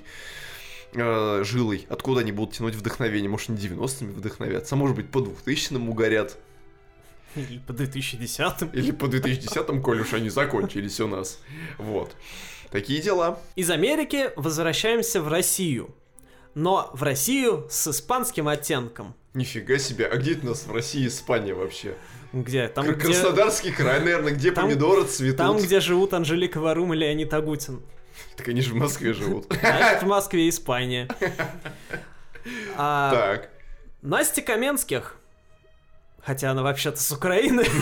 э, жилой. Откуда они будут тянуть вдохновение? Может, не 90-ми вдохновятся, а может быть, по 2000-м угорят. Или по 2010-м. Или по 2010-м, коль уж они закончились у нас. Вот. Такие дела. Из Америки возвращаемся в Россию. Но в Россию с испанским оттенком. Нифига себе, а где это у нас в России Испания вообще? Где? Там, Кр- где... Краснодарский край, наверное, где Там- помидоры цветут. Там, где живут Анжелика Варум и Леонид Агутин. Так они же в Москве живут. Значит, в Москве Испания. А Так. Настя Каменских, хотя она вообще-то с Украины.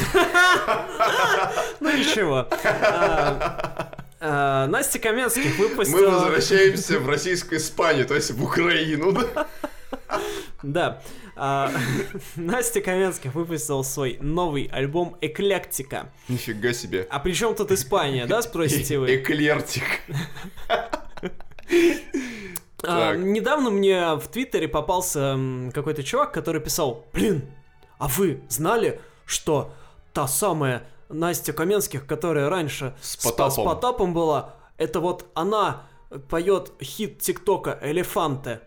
Ну ничего. А, а, Настя Каменских Мы выпустила... возвращаемся в российскую Испанию, то есть в Украину. Да? А, Настя Каменских выпустила свой новый альбом «Эклектика». Нифига себе. А при чем тут Испания, да, спросите вы? Эклертик. А, недавно мне в Твиттере попался какой-то чувак, который писал, блин, а вы знали, что та самая Настя Каменских, которая раньше С По- Потапом. с Потапом была, это вот она поет хит ТикТока «Элефанте».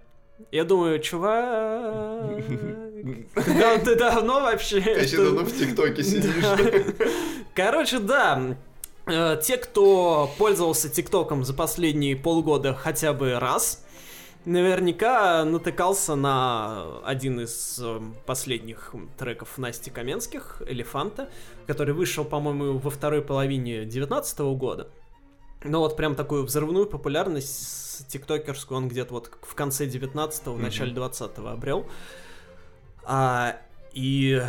Я думаю, чувак, да ты давно вообще... Ты еще давно в ТикТоке сидишь. Короче, да. э, Те, кто пользовался ТикТоком за последние полгода хотя бы раз, наверняка натыкался на один из э, последних треков Насти Каменских, «Элефанта», который вышел, по-моему, во второй половине 2019 года. Но вот прям такую взрывную популярность тиктокерскую он где-то вот в конце 19-го, в начале 20-го обрел. А, и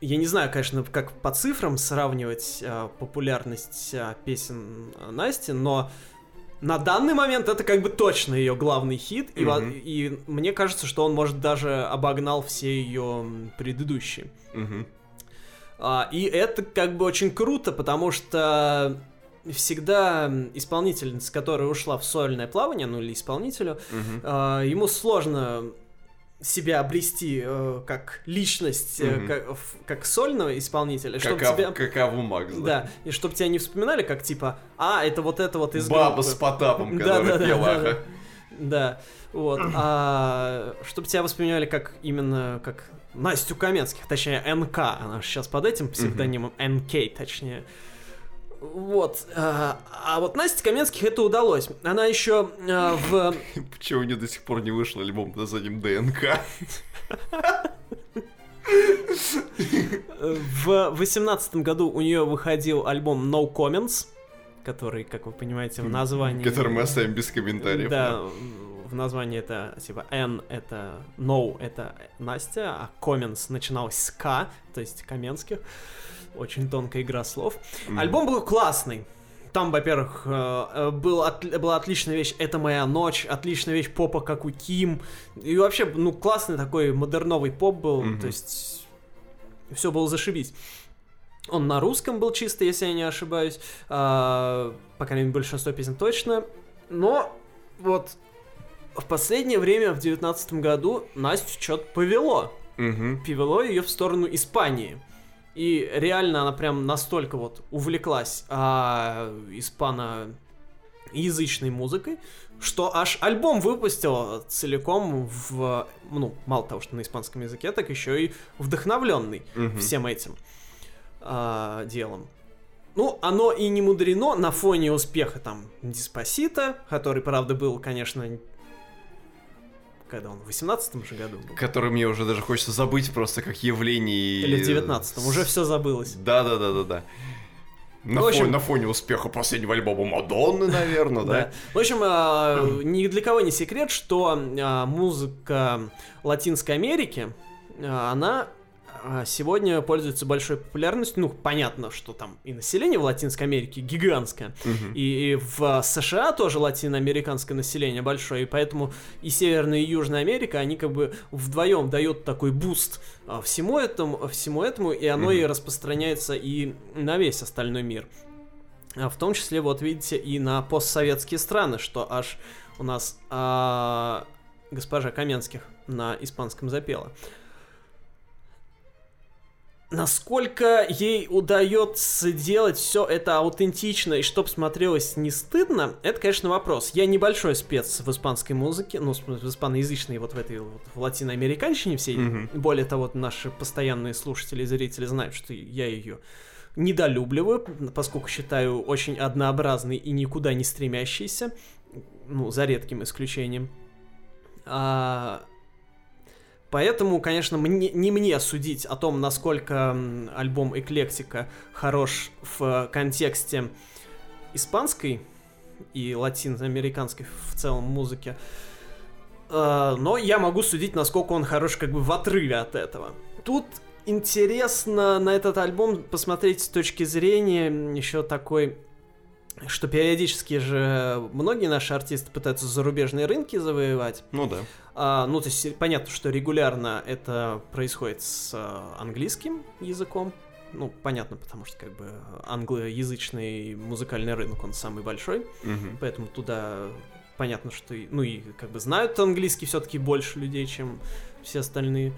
я не знаю, конечно, как по цифрам сравнивать а, популярность а, песен а, Насти, но на данный момент это как бы точно ее главный хит, и, Мгм. и мне кажется, что он, может, даже обогнал все ее предыдущие. Мгм. А, и это как бы очень круто, потому что всегда исполнительница, которая ушла в сольное плавание, ну или исполнителю, Мгм. а, ему сложно себя обрести э, как личность, э, Мгм. как, как сольного исполнителя, чтобы Каков- тебя... Какову Макс, да? Да, и чтобы тебя не вспоминали, как типа, а, это вот это вот из Баба группы». с Потапом, которая да, да, пела. да, ага. да. Да, вот. А чтобы тебя воспринимали как именно как Настю Каменских, точнее НК, она сейчас под этим псевдонимом НК, точнее. Вот. А, а вот Насте Каменских это удалось. Она еще а, в Почему у нее до сих пор не вышел альбом под названием ДНК? в восемнадцатом году у нее выходил альбом No Comments, который, как вы понимаете, в названии... Который мы оставим без комментариев. Да, в названии это типа N это No это Настя, а Comments начиналось с К, то есть Каменских. Очень тонкая игра слов. Мгм. Альбом был классный. Там, во-первых, э, э, был отли- была отличная вещь «Это моя ночь», отличная вещь попа, как у Ким. И вообще, ну, классный такой модерновый поп был. Мгм. То есть все было зашибись. Он на русском был чисто, если я не ошибаюсь. А, по крайней мере, большинство песен точно. Но вот в последнее время, в девятнадцатом году, Настю что-то повело. Мгм. Повело ее в сторону Испании. И реально она прям настолько вот увлеклась а, испаноязычной музыкой, что аж альбом выпустила целиком в, ну, мало того, что на испанском языке, так еще и вдохновленный Мгм. всем этим а, делом. Ну, оно и не мудрено на фоне успеха там Диспосита, который, правда, был, конечно, когда он в 18 же году был. Который мне уже даже хочется забыть просто как явление. Или в 19 уже все забылось. Да, да, да, да, да. На, В общем- фоне, на фоне успеха последнего альбома Мадонны, наверное, Да. да? В общем, а, ни для кого не секрет, что а, музыка Латинской Америки, а, она сегодня пользуется большой популярностью. Ну, понятно, что там и население в Латинской Америке гигантское. Мгм. И, и в США тоже латиноамериканское население большое, и поэтому и Северная, и Южная Америка, они как бы вдвоем дают такой boost а, всему этому, всему этому, и оно и Мгм. распространяется и на весь остальной мир. А В том числе, вот видите, и на постсоветские страны, что аж у нас а, госпожа Каменских на испанском запела. Насколько ей удается делать все это аутентично и чтоб смотрелось не стыдно, это, конечно, вопрос. Я небольшой спец в испанской музыке, ну, в испаноязычной, вот в этой вот в латиноамериканщине всей. Мгм. Более того, наши постоянные слушатели и зрители знают, что я ее недолюбливаю, поскольку считаю очень однообразной и никуда не стремящейся, ну, за редким исключением. А, Поэтому, конечно, мне, не мне судить о том, насколько альбом Эклектика хорош в контексте испанской и латиноамериканской в целом музыки. Э, Но я могу судить, насколько он хорош как бы в отрыве от этого. Тут интересно на этот альбом посмотреть с точки зрения еще такой что периодически же многие наши артисты пытаются зарубежные рынки завоевать. Ну да. А, ну, то есть понятно, что регулярно это происходит с а, английским языком. Ну, понятно, потому что как бы англоязычный музыкальный рынок, он самый большой, Мгм. поэтому туда понятно, что, ну и как бы знают английский все-таки больше людей, чем все остальные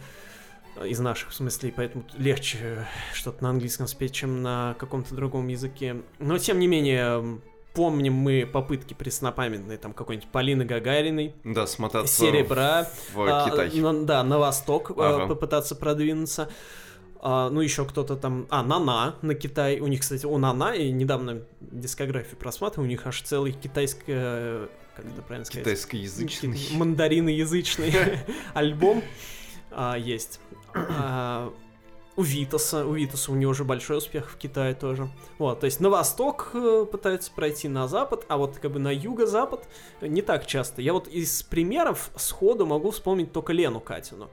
из наших, в смысле, поэтому легче что-то на английском спеть, чем на каком-то другом языке. Но, тем не менее, помним мы попытки преснопамятные, там, какой-нибудь Полины Гагариной, Да, смотаться Серебра, в а, Китай. на- да, на восток а, Ага. попытаться продвинуться. А, ну, еще кто-то там... А, Нана на Китай. У них, кстати, у Нана, и недавно дискографию просматривал, у них аж целый китайский... Как это правильно сказать? Китайскоязычный. Ки- Мандариноязычный альбом а, есть. А, у Витаса, у Витаса у него уже большой успех в Китае тоже. Вот, то есть на восток э, пытаются пройти, на запад, а вот как бы на юго-запад не так часто. Я вот из примеров сходу могу вспомнить только Лену Катину.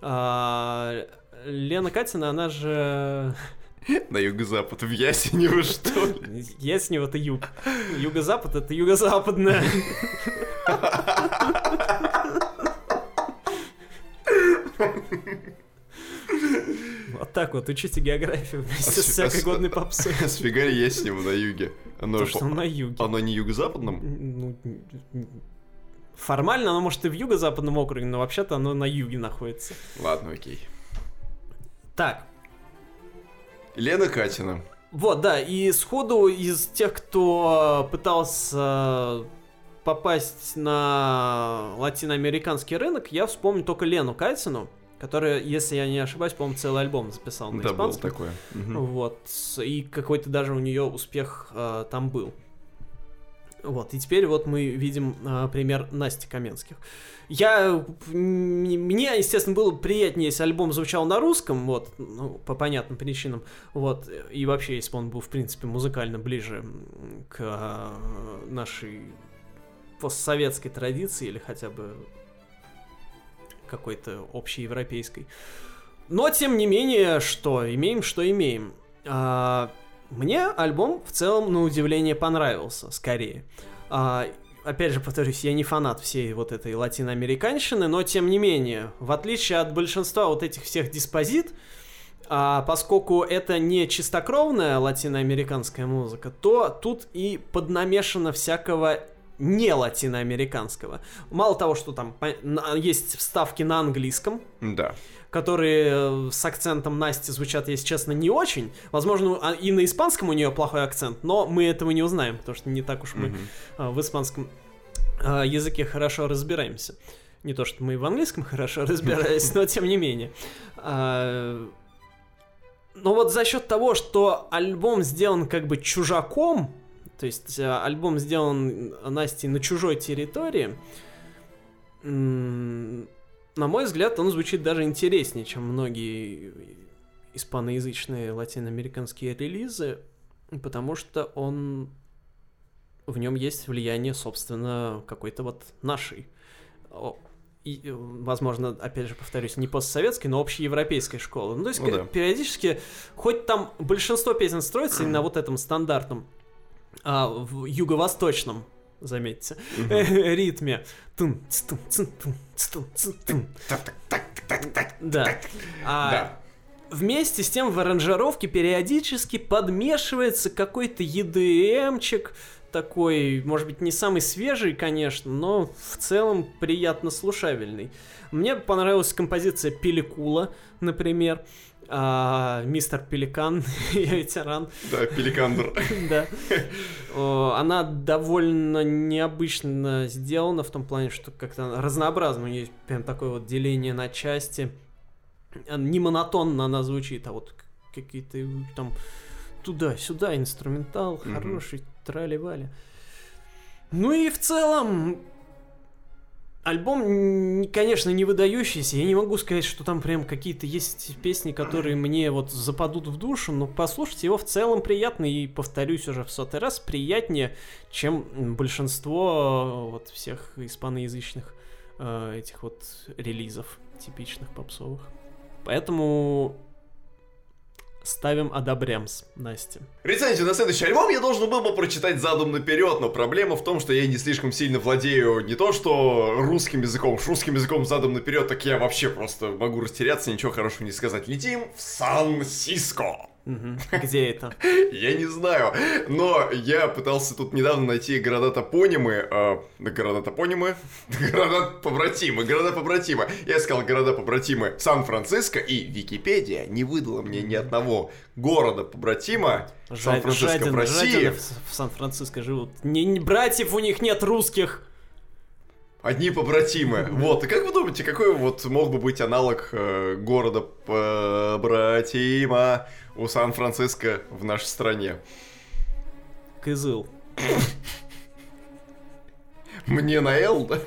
А, Лена Катина, она же... На юго-запад, в Ясенево, что ли? Яснево это юг. Юго-запад это юго-западное. Вот так вот, учите географию вместе с всякой годной попсой. Сфига Ясенево на юге. Оно, То, что на юге. оно не юго-западном? Ну, формально оно может и в юго-западном округе, но вообще-то оно на юге находится. Ладно, окей. Так, Лена Катина. Вот, да, и сходу из тех, кто пытался попасть на латиноамериканский рынок, я вспомню только Лену Катину, которая, если я не ошибаюсь, по-моему, целый альбом записала на Да, испанском. такое. Мгм. Вот, и какой-то даже у нее успех э, там был. Вот, и теперь вот мы видим э, пример Насти Каменских. Я, мне, естественно, было приятнее, если альбом звучал на русском, вот, ну, по понятным причинам, вот, и вообще, если бы он был, в принципе, музыкально ближе к э, нашей постсоветской традиции или хотя бы какой-то общеевропейской. Но, тем не менее, что имеем, что имеем. А, мне альбом в целом, на удивление, понравился, скорее. А, опять же, повторюсь, я не фанат всей вот этой латиноамериканщины, но, тем не менее, в отличие от большинства вот этих всех диспозит, А поскольку это не чистокровная латиноамериканская музыка, то тут и поднамешано всякого не латиноамериканского. Мало того, что там есть вставки на английском, да. которые э, с акцентом Насти звучат, если честно, не очень. Возможно, а, и на испанском у нее плохой акцент, но мы этого не узнаем, потому что не так уж мы mm-hmm. в испанском э, языке хорошо разбираемся. Не то, что мы в английском хорошо разбирались, но тем не менее. А, но вот за счет того, что альбом сделан как бы чужаком, то есть э, альбом сделан Настей на чужой территории, на мой взгляд, он звучит даже интереснее, чем многие испаноязычные латиноамериканские релизы, потому что он в нем есть влияние, собственно, какой-то вот нашей и, э, возможно, опять же повторюсь, не постсоветской, но общеевропейской школы. Ну, то есть, ну, да. периодически, хоть там большинство песен строится на вот этом стандартном а, в юго-восточном, заметьте, ритме. Да. А вместе с тем в аранжировке периодически подмешивается какой-то EDM-чик, такой, может быть, не самый свежий, конечно, но в целом приятно слушабельный. Мне понравилась композиция Пеликула, например. А, мистер Пеликан, я ветеран. Да, Пеликандр. Да. Она довольно необычно сделана в том плане, что как-то разнообразно. У нее есть прям такое вот деление на части. Не монотонно она звучит, а вот какие-то там туда-сюда инструментал хороший, трали-вали. Ну и в целом, альбом, конечно, не выдающийся. Я не могу сказать, что там прям какие-то есть песни, которые мне вот западут в душу, но послушать его в целом приятно. И повторюсь уже в сотый раз, приятнее, чем большинство вот всех испаноязычных э, этих вот релизов типичных попсовых. Поэтому Ставим одобрямс, Настя. Рецензию на следующий альбом я должен был бы прочитать задом наперед, но проблема в том, что я не слишком сильно владею не то что русским языком, с русским языком задом наперед, так я вообще просто могу растеряться, ничего хорошего не сказать. Летим в Сан-Сиско. Где это? Я не знаю, но я пытался тут недавно найти города-топонимы, э, города-топонимы, города-побратимы, города-побратимы. Я искал города-побратимы Сан-Франциско, и Википедия не выдала мне ни одного города-побратима Сан-Франциско в России. в Сан-Франциско живут. Не, не, братьев у них нет русских. Одни побратимы. Вот, и как вы думаете, какой вот мог бы быть аналог э, города побратима у Сан-Франциско в нашей стране? Кызыл. Мне на Л, да?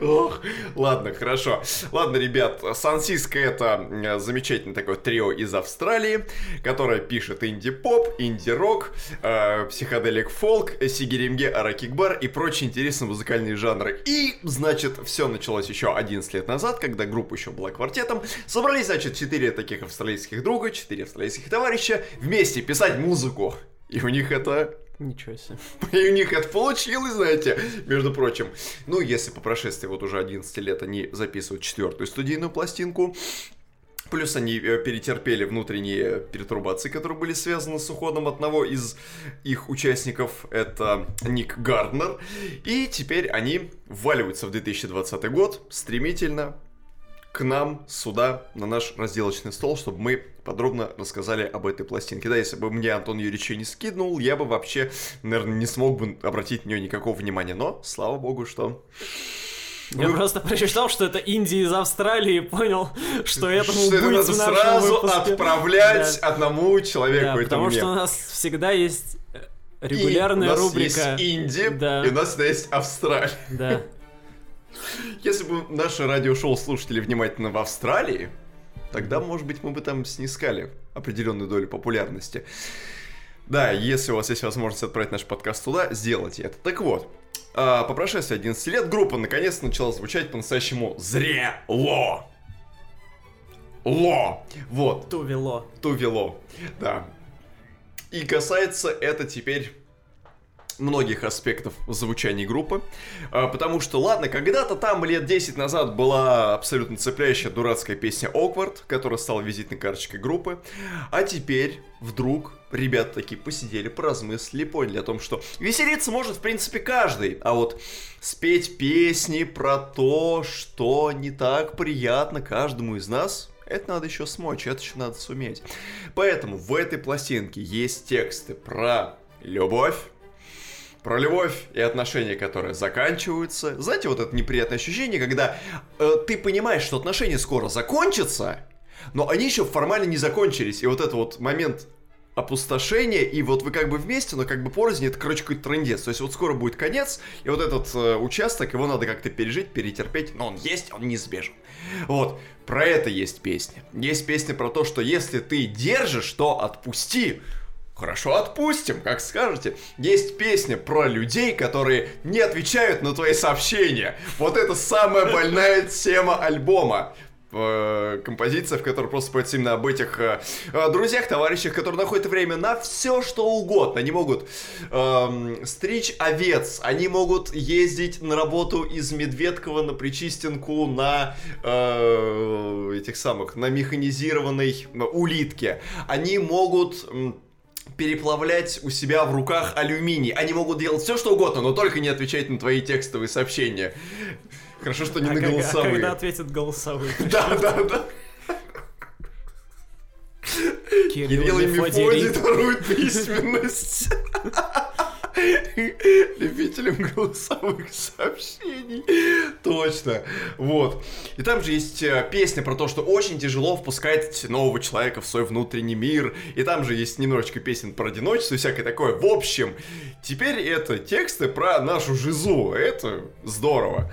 Ох, ладно, хорошо. Ладно, ребят, Сансиска это замечательное такое трио из Австралии, которое пишет инди-поп, инди-рок, э, психоделик-фолк, сигеремге, аракикбар и прочие интересные музыкальные жанры. И, значит, все началось еще 11 лет назад, когда группа еще была квартетом. Собрались, значит, четыре таких австралийских друга, четыре австралийских товарища вместе писать музыку. И у них это Ничего себе. И у них это получилось, знаете, между прочим. Ну, если по прошествии вот уже 11 лет они записывают четвертую студийную пластинку, Плюс они э, перетерпели внутренние пертурбации, которые были связаны с уходом одного из их участников, это Ник Гарднер. И теперь они вваливаются в 2020 год стремительно, к нам сюда, на наш разделочный стол, чтобы мы подробно рассказали об этой пластинке. Да, если бы мне Антон Юрьевич не скиднул, я бы вообще, наверное, не смог бы обратить на нее никакого внимания. Но, слава богу, что... Я Вы... просто прочитал, что это Индия из Австралии, и понял, что этому что быть это в сразу выпуске. отправлять да. одному человеку. Да, потому мне. что у нас всегда есть регулярная и у нас рубрика. Есть Индия, да. и у нас есть Австралия. Да. Если бы наше радиошоу слушатели внимательно в Австралии, тогда, может быть, мы бы там снискали определенную долю популярности. Да, если у вас есть возможность отправить наш подкаст туда, сделайте это. Так вот, а, по прошествии 11 лет группа наконец начала звучать по-настоящему зрело. Ло. Вот. Тувело. Тувело. Да. И касается это теперь многих аспектов звучания группы. А, потому что, ладно, когда-то там лет 10 назад была абсолютно цепляющая дурацкая песня Awkward, которая стала визитной карточкой группы. А теперь вдруг ребята такие посидели, поразмыслили, поняли о том, что веселиться может, в принципе, каждый. А вот спеть песни про то, что не так приятно каждому из нас, это надо еще смочь, это еще надо суметь. Поэтому в этой пластинке есть тексты про любовь, про любовь и отношения, которые заканчиваются. Знаете, вот это неприятное ощущение, когда э, ты понимаешь, что отношения скоро закончатся, но они еще формально не закончились. И вот этот вот момент опустошения, и вот вы как бы вместе, но как бы порознь, это, короче, какой-то трендец. То есть вот скоро будет конец, и вот этот э, участок, его надо как-то пережить, перетерпеть, но он есть, он неизбежен. Вот, про это есть песня. Есть песня про то, что если ты держишь, то отпусти. Хорошо, отпустим, как скажете. Есть песня про людей, которые не отвечают на твои сообщения. Вот это самая больная тема альбома. Э, композиция, в которой просто поется именно об этих э, э, друзьях, товарищах, которые находят время на все, что угодно. Они могут э, стричь овец, они могут ездить на работу из Медведкова на Причистенку на э, этих самых, на механизированной улитке. Они могут... Э, переплавлять у себя в руках алюминий. Они могут делать все, что угодно, но только не отвечать на твои текстовые сообщения. Хорошо, что не а на как- голосовые. А когда ответят голосовые? Да, да, да. Кирилл Кирилл и Мефодий даруют письменность. Любителям голосовых сообщений. Точно. Вот. И там же есть э, песня про то, что очень тяжело впускать нового человека в свой внутренний мир. И там же есть немножечко песен про одиночество и всякое такое. В общем, теперь это тексты про нашу жизу. Это здорово.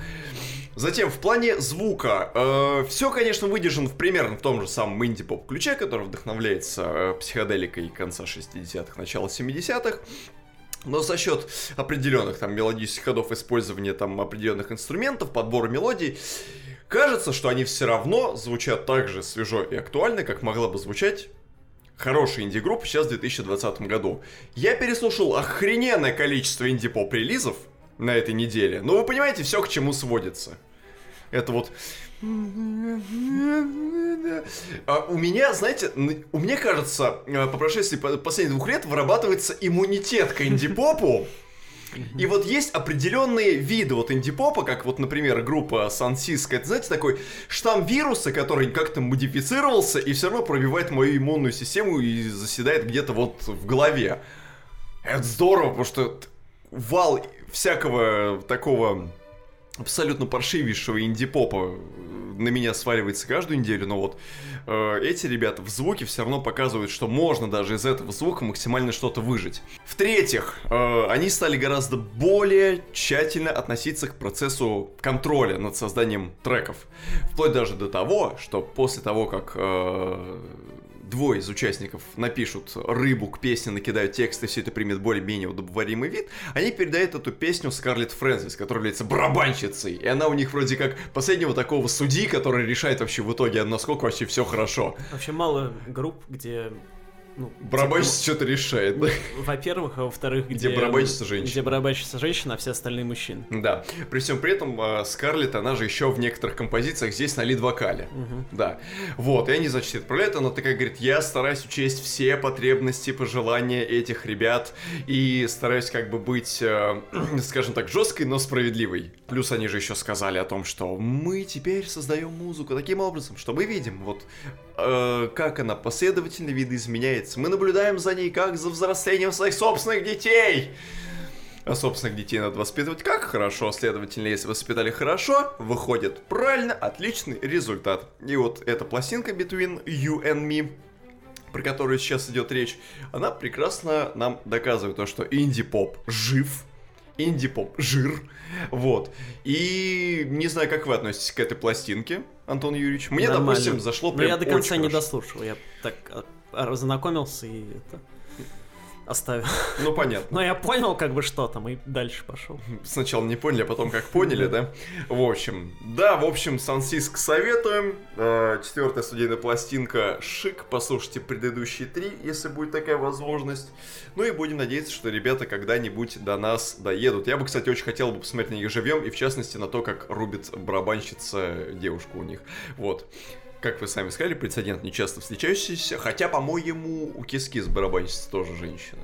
Затем, в плане звука, все, конечно, выдержано в примерно в том же самом инди-поп ключе, который вдохновляется э, психоделикой конца 60-х, начала 70-х. Но за счет определенных там мелодических ходов использования там определенных инструментов, подбора мелодий, кажется, что они все равно звучат так же свежо и актуально, как могла бы звучать хорошая инди-группа сейчас в 2020 году. Я переслушал охрененное количество инди-поп релизов на этой неделе. Но вы понимаете, все к чему сводится. Это вот... А у меня, знаете, у меня кажется, э, по прошествии по- последних двух лет вырабатывается иммунитет к инди-попу. И вот есть определенные виды вот инди-попа, как вот, например, группа Сан Сиско. Это, знаете, такой штамм вируса, который как-то модифицировался и все равно пробивает мою иммунную систему и заседает где-то вот в голове. Это здорово, потому что вал всякого такого абсолютно паршивейшего инди-попа на меня сваливается каждую неделю, но вот э, эти ребята в звуке все равно показывают, что можно даже из этого звука максимально что-то выжить. В-третьих, э, они стали гораздо более тщательно относиться к процессу контроля над созданием треков. Вплоть даже до того, что после того, как э, двое из участников напишут рыбу к песне, накидают текст, и все это примет более-менее удобоваримый вид, они передают эту песню Скарлетт Фрэнсис, которая является барабанщицей. И она у них вроде как последнего такого судьи, который решает вообще в итоге, насколько вообще все хорошо. Вообще мало групп, где... Ну, Барабанщица что-то решает, да? типа, во-первых, а во-вторых, Где где... барабанщица женщина. Где барабанщица женщина, а все остальные мужчины. Да. При всем при этом э, Скарлетт, она же еще в некоторых композициях здесь на лид-вокале. Мгм. Да. Вот, и они, значит, отправляют, она такая говорит, я стараюсь учесть все потребности, пожелания этих ребят и стараюсь как бы быть, э, скажем так, жесткой, но справедливой. Плюс они же еще сказали о том, что мы теперь создаем музыку таким образом, что мы видим, вот, э, как она последовательно видоизменяется. Мы наблюдаем за ней, как за взрослением своих собственных детей. А собственных детей надо воспитывать как хорошо, следовательно, если воспитали хорошо, выходит правильно, отличный результат. И вот эта пластинка Between You and Me, про которую сейчас идет речь, она прекрасно нам доказывает то, что инди-поп жив, инди-поп жир, вот. И не знаю, как вы относитесь к этой пластинке, Антон Юрьевич. Мне, Нормально. допустим, зашло Но прям я до конца не хорошо. дослушал. Я так разнакомился и это... оставил. Ну, понятно. Но я понял, как бы, что там, и дальше пошел. Сначала не поняли, а потом как поняли, да? В общем, да, в общем, Сансиск советуем. Э, Четвертая студийная пластинка «Шик». Послушайте предыдущие три, если будет такая возможность. Ну и будем надеяться, что ребята когда-нибудь до нас доедут. Я бы, кстати, очень хотел бы посмотреть на них живьем, и в частности на то, как рубит барабанщица девушка у них. Вот как вы сами сказали, прецедент нечасто встречающийся, хотя, по-моему, у Кис-Кис барабанщица тоже женщина.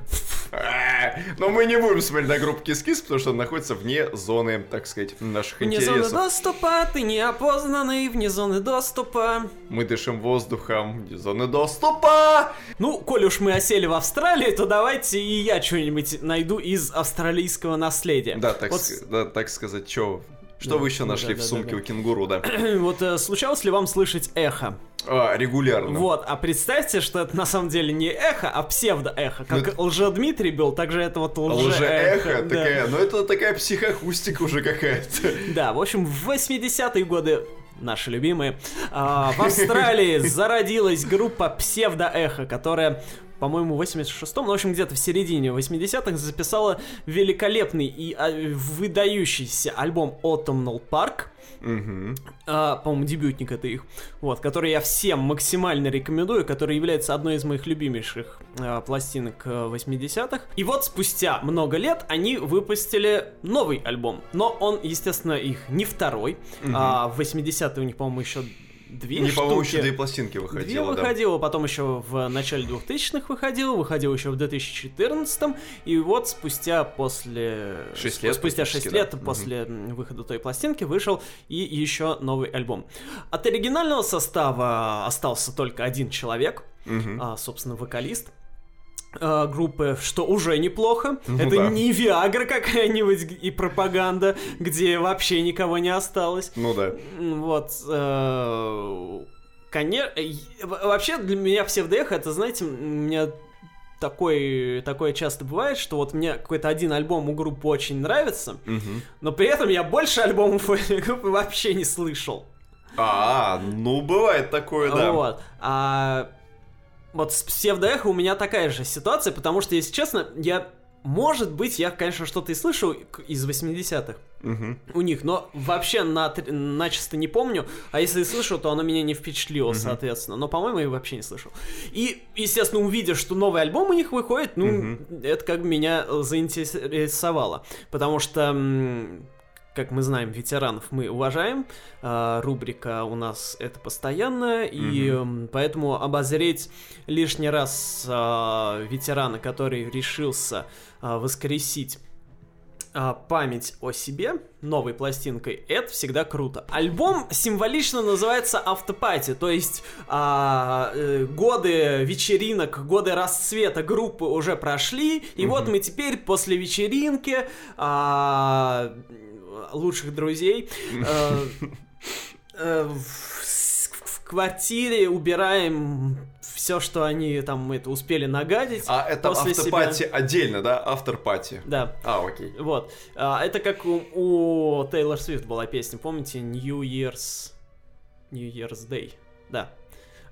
А, но мы не будем смотреть на группу Кис-Кис, потому что она находится вне зоны, так сказать, наших Вне интересов. зоны доступа, ты неопознанный, вне зоны доступа. Мы дышим воздухом, вне зоны доступа. Ну, коль уж мы осели в Австралии, то давайте и я что-нибудь найду из австралийского наследия. Да, так, Вот да, так сказать, что... Что Да, вы еще да, нашли да, в да, сумке да. у кенгуру, да? Вот э, случалось ли вам слышать эхо? А, регулярно. Вот, а представьте, что это на самом деле не эхо, а псевдоэхо. Как Ну, лже-Дмитрий был, так же это вот лже-эхо. Лже-эхо да. такая, ну это такая психоакустика уже какая-то. Да, в общем, в 80-е годы наши любимые, а, в Австралии зародилась группа псевдоэхо, которая по-моему, в 86-м, ну, в общем, где-то в середине 80-х записала великолепный и а, выдающийся альбом Autumnal Park, Мгм. а, по-моему, дебютник это их, вот, который я всем максимально рекомендую, который является одной из моих любимейших а, пластинок а, 80-х. И вот спустя много лет они выпустили новый альбом, но он, естественно, их не второй, а в 80-е у них, по-моему, еще две Не, по-моему, еще две пластинки Две выходило, да. выходило, потом еще в начале 2000-х выходил, выходил еще в 2014 и вот спустя после... Шесть лет Спустя 6 практически, лет да. После м, выхода той пластинки вышел и еще новый альбом. От оригинального состава остался только один человек, Мгм. а, собственно, вокалист группы, что уже неплохо. Ну Это да. не Виагра какая-нибудь и пропаганда, где вообще никого не осталось. Ну да. Вот. Конечно. Вообще для меня псевдоэхо, это, знаете, у меня такой, такое часто бывает, что вот мне какой-то один альбом у группы очень нравится, но при этом я больше альбомов у этой группы вообще не слышал. А, ну бывает такое, да. Вот. А вот с псевдоэхо у меня такая же ситуация, потому что, если честно, я... Может быть, я, конечно, что-то и слышал из 80-х Мгм. у них, но вообще на, начисто не помню, а если и слышал, то оно меня не впечатлило, соответственно, но, по-моему, я вообще не слышал. И, естественно, увидев, что новый альбом у них выходит, ну, это как бы меня заинтересовало, потому что... как мы знаем, ветеранов мы уважаем. а, рубрика у нас это постоянная, и м, поэтому обозреть лишний раз а, ветерана, который решился а, воскресить память о себе новой пластинкой, это всегда круто. Альбом символично называется Автопати, то есть а, э, годы вечеринок, годы расцвета группы уже прошли, и вот мы теперь после вечеринки а, лучших друзей э, э, в, квартире убираем все, что они там это успели нагадить. А это автопати себя. отдельно, да? Автор-пати. Да. А, окей. Вот. А, это как у, у Тейлор Свифт была песня, помните? New Year's... New Year's Day. Да.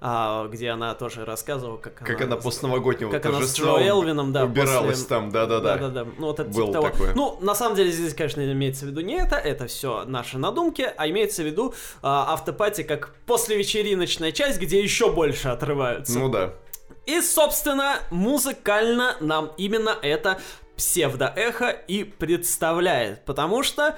А, где она тоже рассказывала, как, Как она после новогоднего как она с Джо Элвином, да, убиралась после- там, да-да-да. Да-да-да. Ну, вот это Было типа того. такое. Ну, на самом деле, здесь, конечно, имеется в виду не это, это все наши надумки, а имеется в виду а, автопати как послевечериночная часть, где еще больше отрываются. Ну да. И, собственно, музыкально нам именно это псевдоэхо и представляет, потому что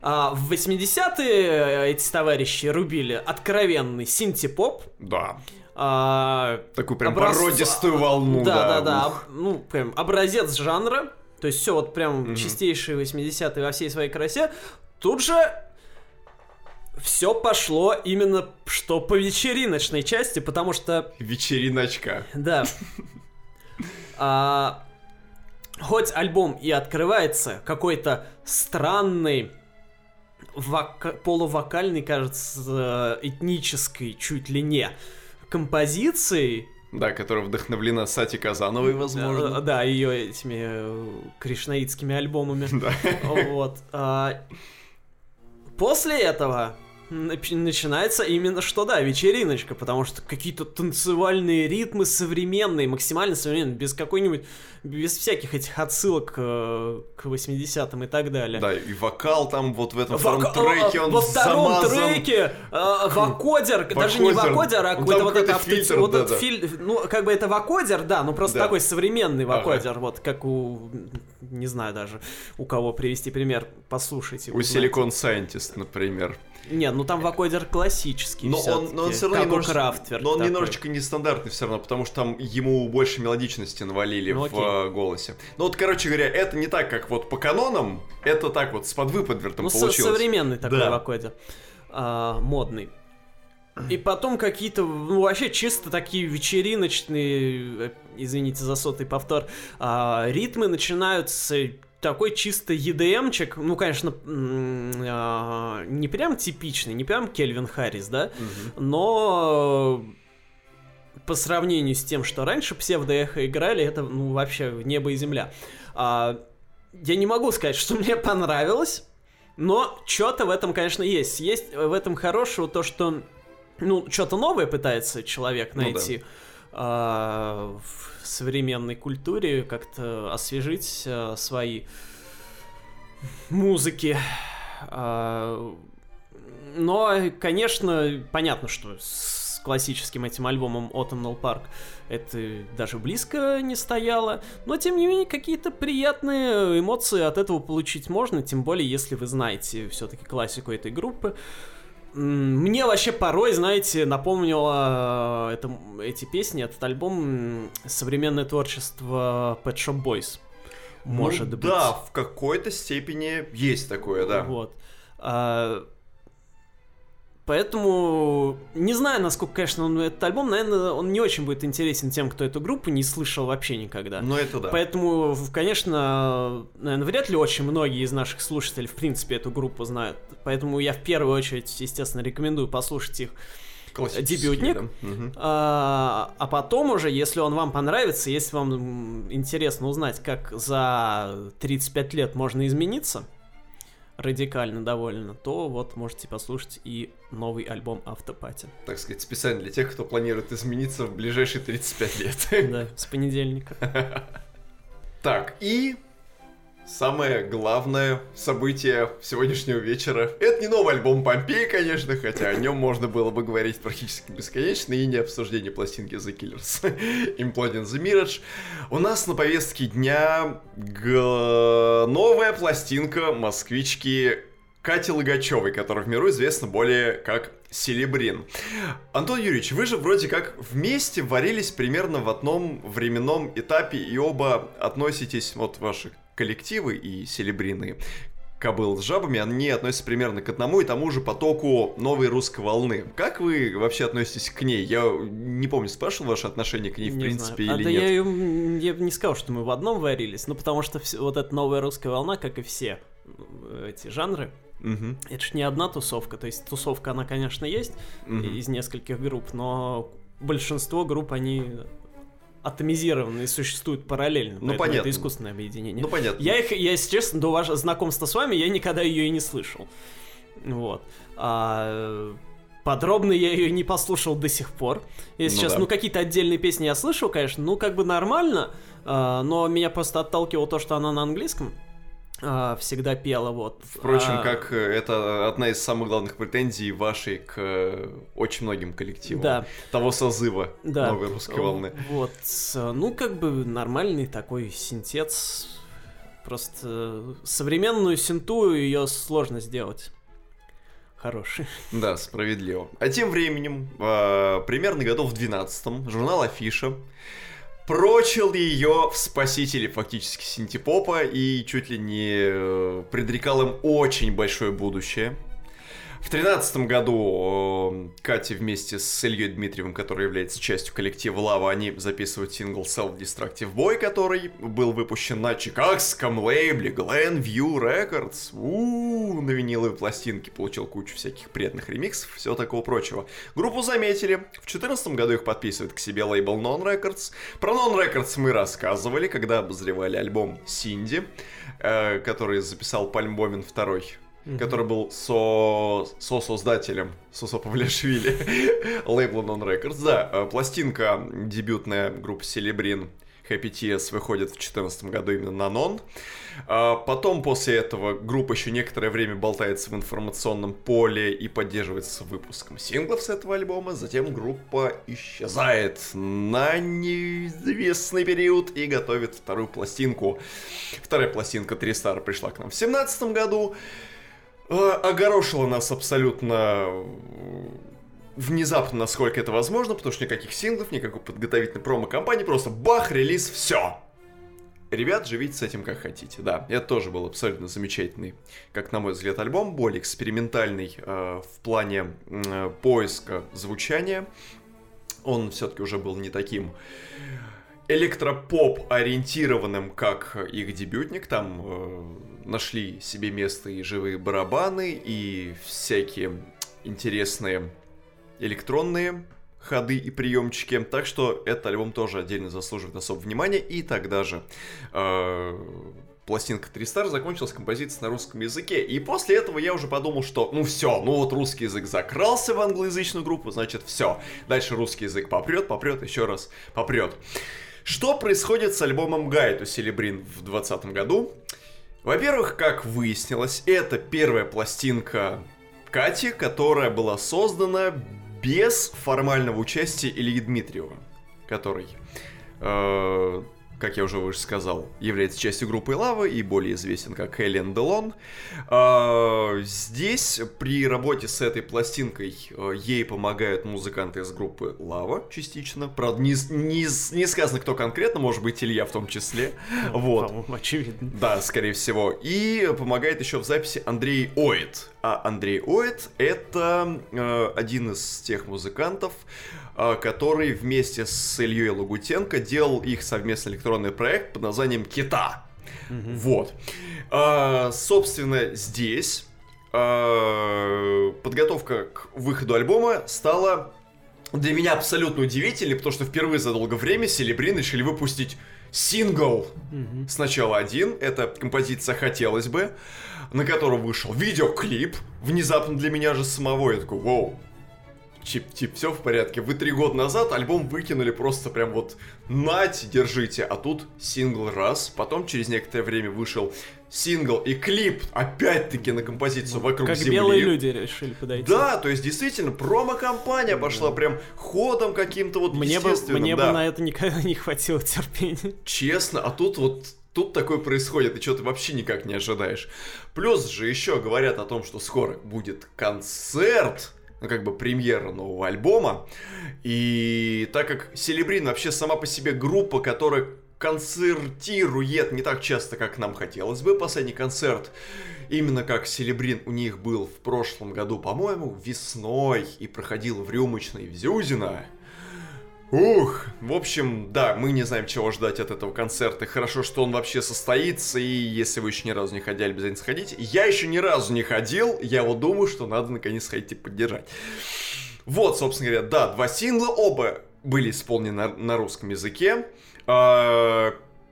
а, в 80-е эти товарищи рубили откровенный синтепоп, Да. а, Такую прям образц- породистую волну, да, да. да, да, ну, прям образец жанра, то есть все вот прям чистейшие 80-е во всей своей красе, тут же все пошло именно что по вечериночной части, потому что Вечериночка. да. А, хоть альбом и открывается какой-то странный, вока- полувокальный, кажется, этнической чуть ли не композицией. Да, которая вдохновлена Сати Казановой, возможно. Да, ее этими э, кришнаитскими альбомами. Да. Вот. а, После этого Начинается именно что, да, вечериночка, потому что какие-то танцевальные ритмы современные, максимально современные, без какой-нибудь, без всяких этих отсылок э, к 80-м и так далее. Да, и вокал там вот в этом Во- втором треке, а, он Во втором замазан. треке э, вокодер, даже не Вокодер. вокодер, а какой-то вот этот авто- фильтр, вот этот да-да. филь- ну как бы это вокодер, да, ну просто Да. такой современный Ага. вокодер, вот как у, не знаю даже, у кого привести пример, послушайте. У. Silicon Scientist, например. Не, ну там вокодер классический Но он, но он все равно как у немножечко, Крафтверк но он такой. немножечко нестандартный все равно, потому что там ему больше мелодичности навалили Ну, в окей. э, голосе. Ну вот, короче говоря, это не так, как вот по канонам, это так вот с подвыподвертом Ну, получилось. современный такой Да. вокодер. А, модный. И потом какие-то, ну, вообще чисто такие вечериночные, э, извините за сотый повтор, а, ритмы начинаются такой чисто EDM-чик, ну, конечно, а, не прям типичный, не прям Кельвин Харрис, да, но по сравнению с тем, что раньше псевдоэхо играли, это, ну, вообще небо и земля. А, я не могу сказать, что мне понравилось, но что-то в этом, конечно, есть. Есть в этом хорошего то, что, ну, что-то новое пытается человек Ну да. А, в современной культуре, как-то освежить а, свои музыки. А, но, конечно, понятно, что с классическим этим альбомом Autumnal Park это даже близко не стояло. Но, тем не менее, какие-то приятные эмоции от этого получить можно, тем более, если вы знаете все-таки классику этой группы. М, Мне вообще порой, знаете, напомнило э, это, эти песни, этот альбом, современное творчество Pet Shop Boys. Может Ну, быть. Да, в какой-то степени есть такое, да. Вот. А, поэтому не знаю, насколько, конечно, он, этот альбом, наверное, он не очень будет интересен тем, кто эту группу не слышал вообще никогда. Но это да. Поэтому, конечно, наверное, вряд ли очень многие из наших слушателей, в принципе, эту группу знают. Поэтому я в первую очередь, естественно, рекомендую послушать их. Классический, дебютник. да. Мгм. А, а потом уже, если он вам понравится, если вам интересно узнать, как за 35 лет можно измениться, радикально довольно, то вот можете послушать и новый альбом Автопати. Так сказать, специально для тех, кто планирует измениться в ближайшие 35 лет. Да, с понедельника. Так, и самое главное событие сегодняшнего вечера. Это не новый альбом Помпеи, конечно, хотя о нем можно было бы говорить практически бесконечно, и не обсуждение пластинки The Killers Imploding the Mirage. У нас на повестке дня г- новая пластинка москвички Кати Логачевой, которая в миру известна более как Селебрин. Антон Юрьевич, вы же вроде как вместе варились примерно в одном временном этапе, и оба относитесь, вот ваши коллективы и Селебрины, Кобыл с жабами, они относятся примерно к одному и тому же потоку новой русской волны. Как вы вообще относитесь к ней? Я не помню, спрашивал ваше отношение к ней, в Не принципе, знаю. А или да нет? я, её- я не сказал, что мы в одном варились, ну потому что вс- вот эта новая русская волна, как и все э, эти жанры, Мгм, это ж не одна тусовка, то есть тусовка, она, конечно, есть, мгм. из нескольких групп, но большинство групп, они атомизированы и существуют параллельно. Ну, понятно. Это искусственное объединение. Ну, понятно. Я их, я, если честно, до вашего знакомства с вами, я никогда ее и не слышал. Вот. А, подробно я ее не послушал до сих пор. Если Ну сейчас, да. ну, какие-то отдельные песни я слышал, конечно, ну, как бы нормально, а, но меня просто отталкивало то, что она на английском всегда пела, вот. Впрочем, А, как э, это одна из самых главных претензий вашей к э, очень многим коллективам. Да. Того созыва Да. новой русской волны. Вот, ну, как бы нормальный такой синтез. Просто современную синту ее сложно сделать. Хороший. Да, справедливо. А тем временем, э, примерно годов в 12 журнал Афиша прочил ее в спасители фактически синтепопа и чуть ли не э, предрекал им очень большое будущее. В тринадцатом году э, Катя вместе с Ильей Дмитриевым, который является частью коллектива Лава, они записывают сингл Self-Destructive Boy, который был выпущен на чикагском лейбле Glenview Records. У на виниловой пластинке получил кучу всяких приятных ремиксов, всего такого прочего. Группу заметили. В четырнадцатом году их подписывает к себе лейбл Non Records. Про Non Records мы рассказывали, когда обозревали альбом Синди, э, который записал Пальмбомин второй mm-hmm. который был со, со-создателем Сосо Павлиашвили лейбла Non Records. Да, э, пластинка дебютная группы Селебрин Happy Tears выходит в 2014 году именно на Non. А, потом после этого группа еще некоторое время болтается в информационном поле и поддерживается выпуском синглов с этого альбома. Затем группа исчезает на неизвестный период и готовит вторую пластинку. Вторая пластинка Три Стар пришла к нам в 2017 году. А, огорошила нас абсолютно внезапно, насколько это возможно, потому что никаких синглов, никакой подготовительной промо-компании, просто бах, релиз, все. Ребят, живите с этим как хотите. Да, это тоже был абсолютно замечательный, как на мой взгляд, альбом, более экспериментальный э, в плане э, поиска звучания. Он все-таки уже был не таким электропоп ориентированным, как их дебютник. Там э, нашли себе место и живые барабаны, и всякие интересные электронные ходы и приемчики. Так что этот альбом тоже отдельно заслуживает особого внимания. И тогда же э, пластинка 3 Star закончилась композицией на русском языке. И после этого я уже подумал, что ну все, ну вот русский язык закрался в англоязычную группу, значит все. Дальше русский язык попрет, попрет, еще раз попрет. Что происходит с альбомом Гайд у Селебрин в 2020 году? Во-первых, как выяснилось, это первая пластинка Кати, которая была создана без формального участия Ильи Дмитриева, который, э, как я уже выше сказал, является частью группы Лава и более известен как Эллен Делон. Э, здесь при работе с этой пластинкой э, ей помогают музыканты из группы Лава частично. Правда, не, не, не сказано, кто конкретно, может быть, Илья в том числе. Вот. Очевидно. Да, скорее всего. И помогает еще в записи Андрей Оид а Андрей Оэт — это э, один из тех музыкантов, э, который вместе с Ильей Лагутенко делал их совместный электронный проект под названием «Кита». Mm-hmm. Вот. А, собственно, здесь а, подготовка к выходу альбома стала для меня абсолютно удивительной, потому что впервые за долгое время Селебрин решили выпустить сингл. Mm-hmm. Сначала один, это композиция «Хотелось бы», на котором вышел видеоклип, внезапно для меня же самого, я такой, вау, Чип, тип, все в порядке. Вы три года назад альбом выкинули просто прям вот нате, держите, а тут сингл раз, потом через некоторое время вышел сингл и клип, опять-таки на композицию ну, «Вокруг как земли». Как белые люди решили подойти. Да, то есть действительно промо-компания да. пошла прям ходом каким-то вот Мне бы, мне да. бы на это никогда не хватило терпения. Честно, а тут вот тут такое происходит, и что ты вообще никак не ожидаешь. Плюс же еще говорят о том, что скоро будет концерт, ну, как бы премьера нового альбома. И так как Селебрин вообще сама по себе группа, которая концертирует не так часто, как нам хотелось бы. Последний концерт, именно как Селебрин у них был в прошлом году, по-моему, весной и проходил в Рюмочной в Зюзино. Ух, в общем, да, мы не знаем, чего ждать от этого концерта. Хорошо, что он вообще состоится, и если вы еще ни разу не ходили, обязательно сходите. Я еще ни разу не ходил, я вот думаю, что надо наконец сходить и поддержать. Вот, собственно говоря, да, два сингла, оба были исполнены на, на русском языке.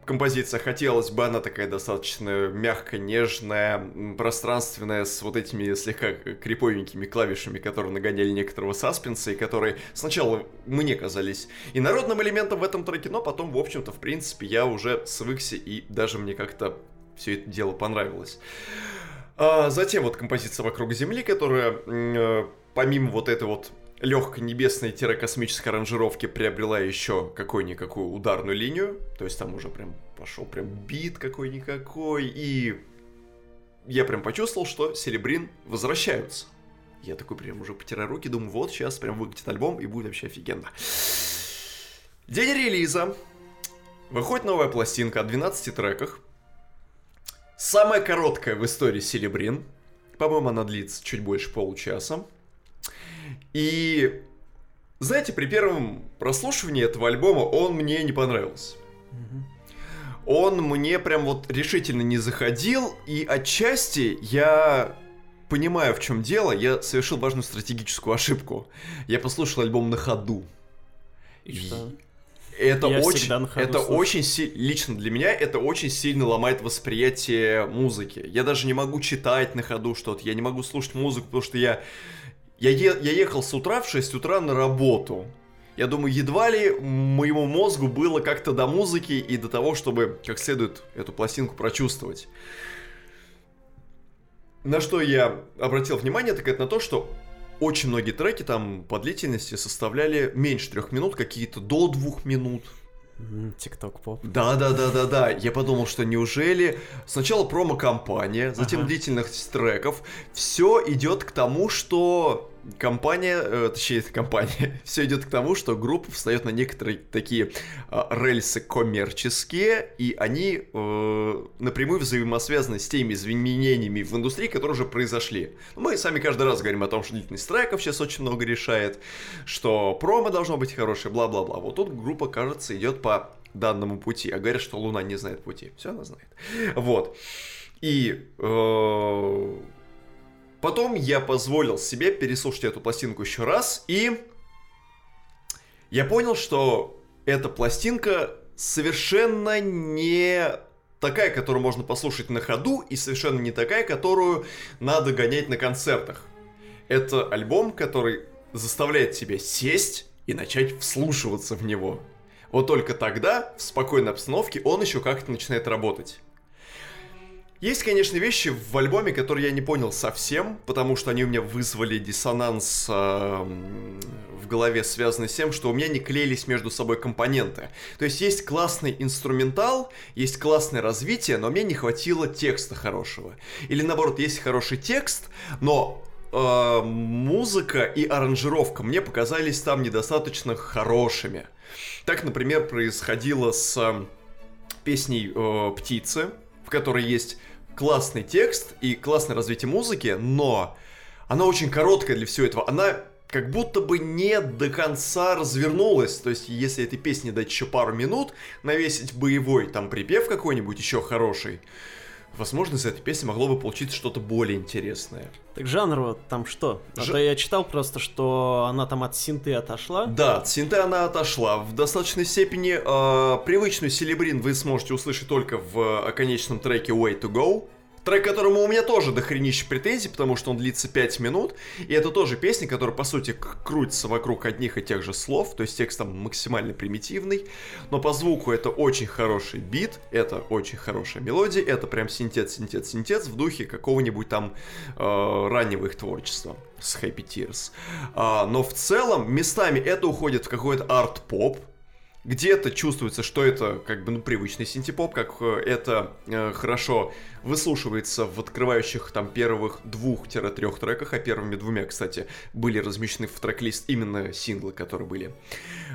Композиция хотелось бы, она такая достаточно мягкая, нежная, пространственная, с вот этими слегка криповенькими клавишами, которые нагоняли некоторого саспенса, и которые сначала мне казались и народным элементом в этом треке, но потом, в общем-то, в принципе, я уже свыкся, и даже мне как-то все это дело понравилось. А затем вот композиция «Вокруг Земли», которая, э, помимо вот этой вот легкой небесной-космической аранжировки приобрела еще какую-никакую ударную линию. То есть там уже прям пошел прям бит какой-никакой. И я прям почувствовал, что Селебрин возвращаются. Я такой прям уже потираю руки, думаю, вот сейчас прям выкатит альбом и будет вообще офигенно. День релиза. Выходит новая пластинка о 12 треках. Самая короткая в истории Селебрин. По-моему, она длится чуть больше получаса. И знаете, при первом прослушивании этого альбома он мне не понравился. Он мне прям вот решительно не заходил, и отчасти я понимаю, в чем дело, я совершил важную стратегическую ошибку. Я послушал альбом на ходу. И что? это Я очень, это слушаю. очень си- лично для меня это очень сильно ломает восприятие музыки. Я даже не могу читать на ходу что-то, я не могу слушать музыку, потому что я я, е- я ехал с утра в 6 утра на работу. Я думаю, едва ли моему мозгу было как-то до музыки и до того, чтобы как следует эту пластинку прочувствовать. На что я обратил внимание, так это на то, что очень многие треки там по длительности составляли меньше трех минут, какие-то до двух минут. Тикток поп. Да, да, да, да, да. Я подумал, что неужели сначала промо-компания, затем Ага. длительность треков, все идет к тому, что компания, э, точнее, компания, все идет к тому, что группа встает на некоторые такие а, рельсы коммерческие, и они э, напрямую взаимосвязаны с теми изменениями в индустрии, которые уже произошли. Мы сами каждый раз говорим о том, что длительность треков сейчас очень много решает, что промо должно быть хорошее, бла-бла-бла. Вот тут группа, кажется, идет по данному пути, а говорят, что Луна не знает пути. Все она знает. Вот. И э, потом я позволил себе переслушать эту пластинку еще раз, и я понял, что эта пластинка совершенно не такая, которую можно послушать на ходу, и совершенно не такая, которую надо гонять на концертах. Это альбом, который заставляет тебя сесть и начать вслушиваться в него. Вот только тогда, в спокойной обстановке, он еще как-то начинает работать. Есть, конечно, вещи в альбоме, которые я не понял совсем, потому что они у меня вызвали диссонанс эм, в голове, связанный с тем, что у меня не клеились между собой компоненты. То есть есть классный инструментал, есть классное развитие, но мне не хватило текста хорошего. Или наоборот, есть хороший текст, но э, музыка и аранжировка мне показались там недостаточно хорошими. Так, например, происходило с э, песней э, «Птицы», в которой есть классный текст и классное развитие музыки, но она очень короткая для всего этого. Она как будто бы не до конца развернулась. То есть, если этой песне дать еще пару минут, навесить боевой там припев какой-нибудь еще хороший, возможно, из этой песни могло бы получиться что-то более интересное. Так жанр вот там что? А Ж- то я читал просто, что она там от синты отошла. Да, от синты она отошла. В достаточной степени э, привычную Селебрин вы сможете услышать только в оконечном треке Way to Go. Трек, которому у меня тоже дохренища претензий, потому что он длится 5 минут. И это тоже песня, которая, по сути, крутится вокруг одних и тех же слов. То есть текст там максимально примитивный. Но по звуку это очень хороший бит, это очень хорошая мелодия. Это прям синтез, синтез, синтез в духе какого-нибудь там э, раннего их творчества с Happy Tears. А, но в целом местами это уходит в какой-то арт-поп. Где-то чувствуется, что это как бы ну, привычный синтепоп, как э, это э, хорошо выслушивается в открывающих там первых двух-трех треках, а первыми двумя, кстати, были размещены в трек-лист именно синглы, которые были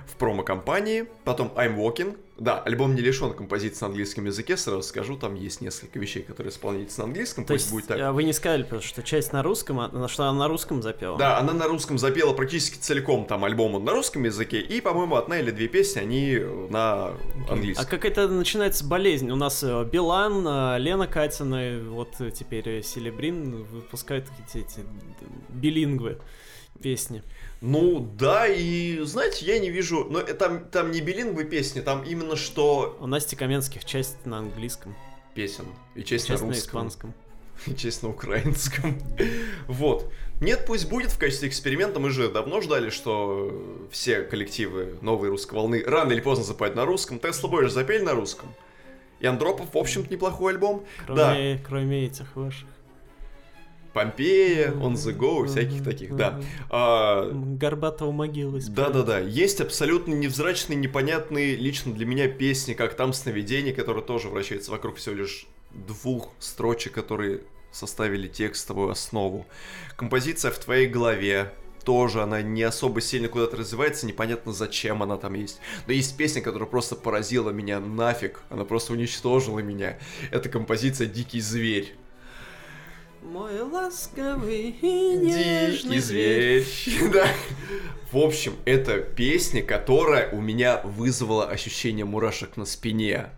в промо-компании. Потом I'm Walking. Да, альбом не лишен композиции на английском языке, сразу скажу, там есть несколько вещей, которые исполняются на английском, То пусть есть будет так. а вы не сказали, просто, что часть на русском, а что она на русском запела? Да, она на русском запела практически целиком там альбом он на русском языке, и, по-моему, одна или две песни они на А английском. как это начинается болезнь? У нас э, Билан, э, Лена Катина, и вот теперь Селебрин выпускают эти, эти билингвы песни. Ну да, и знаете, я не вижу, но э, там, там не билингвы песни, там именно что У Насти Каменских часть на английском, песен, и часть, часть на на русском, испанском. и часть на украинском. Вот. Нет, пусть будет в качестве эксперимента, мы же давно ждали, что все коллективы новой русской волны рано или поздно запоют на русском. Тесла Бой же запели на русском. И Андропов, в общем-то, неплохой альбом. Да, Кроме, кроме этих ваших. Помпея, On The Go, всяких таких, да. А, Горбатого могилы. Да-да-да, есть абсолютно невзрачные, непонятные лично для меня песни, как там «Сновидение», которые тоже вращаются вокруг всего лишь двух строчек, которые составили текстовую основу. Композиция «В твоей голове», тоже она не особо сильно куда-то развивается, непонятно зачем она там есть. Но есть песня, которая просто поразила меня нафиг, она просто уничтожила меня. Это композиция «Дикий зверь». Мой ласковый и нежный Дикий зверь. Да. В общем, это песня, которая у меня вызвала ощущение мурашек на спине.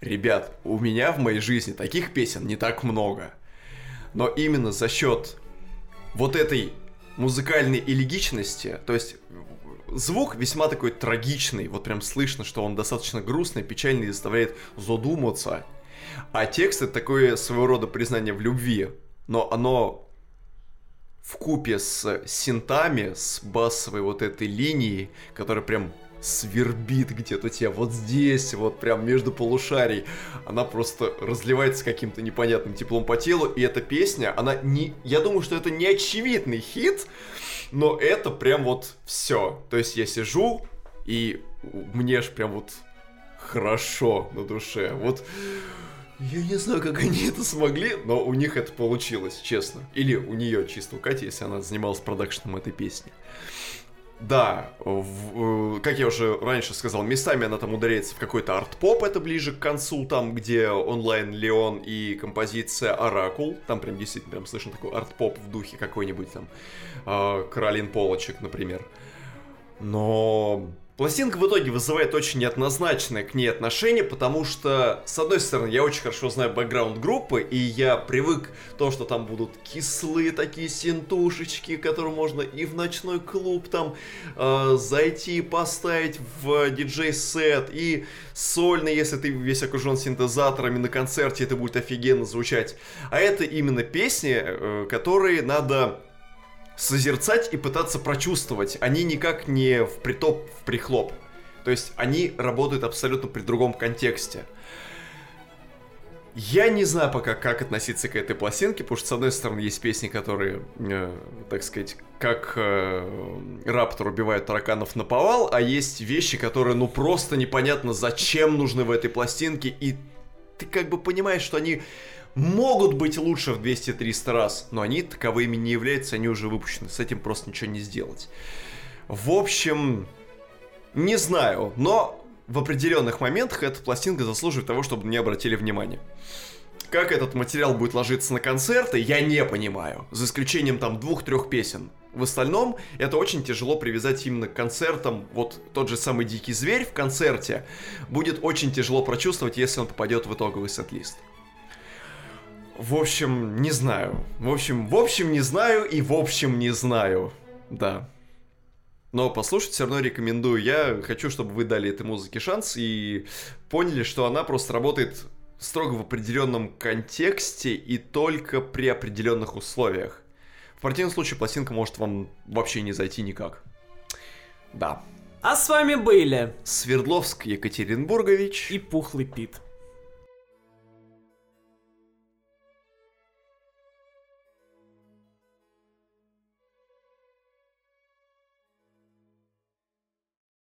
Ребят, у меня в моей жизни таких песен не так много. Но именно за счет вот этой музыкальной элегичности, то есть звук весьма такой трагичный, вот прям слышно, что он достаточно грустный, печальный и заставляет задуматься. А текст это такое своего рода признание в любви, но оно в купе с синтами, с басовой вот этой линией, которая прям свербит где-то тебя вот здесь, вот прям между полушарий. Она просто разливается каким-то непонятным теплом по телу, и эта песня, она не... Я думаю, что это не очевидный хит, но это прям вот все. То есть я сижу, и мне ж прям вот хорошо на душе. Вот я не знаю, как они это смогли, но у них это получилось, честно. Или у нее чисто у Кати, если она занималась продакшеном этой песни. Да, в, как я уже раньше сказал, местами она там ударяется в какой-то арт-поп, это ближе к концу, там, где онлайн Леон и композиция Оракул, там прям действительно прям слышно такой арт-поп в духе какой-нибудь там э, Каролин Полочек, например. Но Пластинка в итоге вызывает очень неоднозначное к ней отношение, потому что, с одной стороны, я очень хорошо знаю бэкграунд группы, и я привык то, что там будут кислые такие синтушечки, которые можно и в ночной клуб там э, зайти и поставить в диджей-сет, и сольно, если ты весь окружен синтезаторами на концерте, это будет офигенно звучать. А это именно песни, э, которые надо созерцать и пытаться прочувствовать. Они никак не в притоп, в прихлоп. То есть они работают абсолютно при другом контексте. Я не знаю пока, как относиться к этой пластинке, потому что, с одной стороны, есть песни, которые, э, так сказать, как э, Раптор убивает тараканов на повал, а есть вещи, которые, ну, просто непонятно, зачем нужны в этой пластинке, и ты как бы понимаешь, что они могут быть лучше в 200-300 раз, но они таковыми не являются, они уже выпущены. С этим просто ничего не сделать. В общем, не знаю, но в определенных моментах эта пластинка заслуживает того, чтобы не обратили внимания. Как этот материал будет ложиться на концерты, я не понимаю. За исключением там двух-трех песен. В остальном, это очень тяжело привязать именно к концертам. Вот тот же самый Дикий Зверь в концерте будет очень тяжело прочувствовать, если он попадет в итоговый сет-лист. В общем, не знаю. В общем, в общем, не знаю и в общем не знаю. Да. Но послушать все равно рекомендую. Я хочу, чтобы вы дали этой музыке шанс и поняли, что она просто работает строго в определенном контексте и только при определенных условиях. В противном случае пластинка может вам вообще не зайти никак. Да. А с вами были Свердловск Екатеринбургович и Пухлый Пит.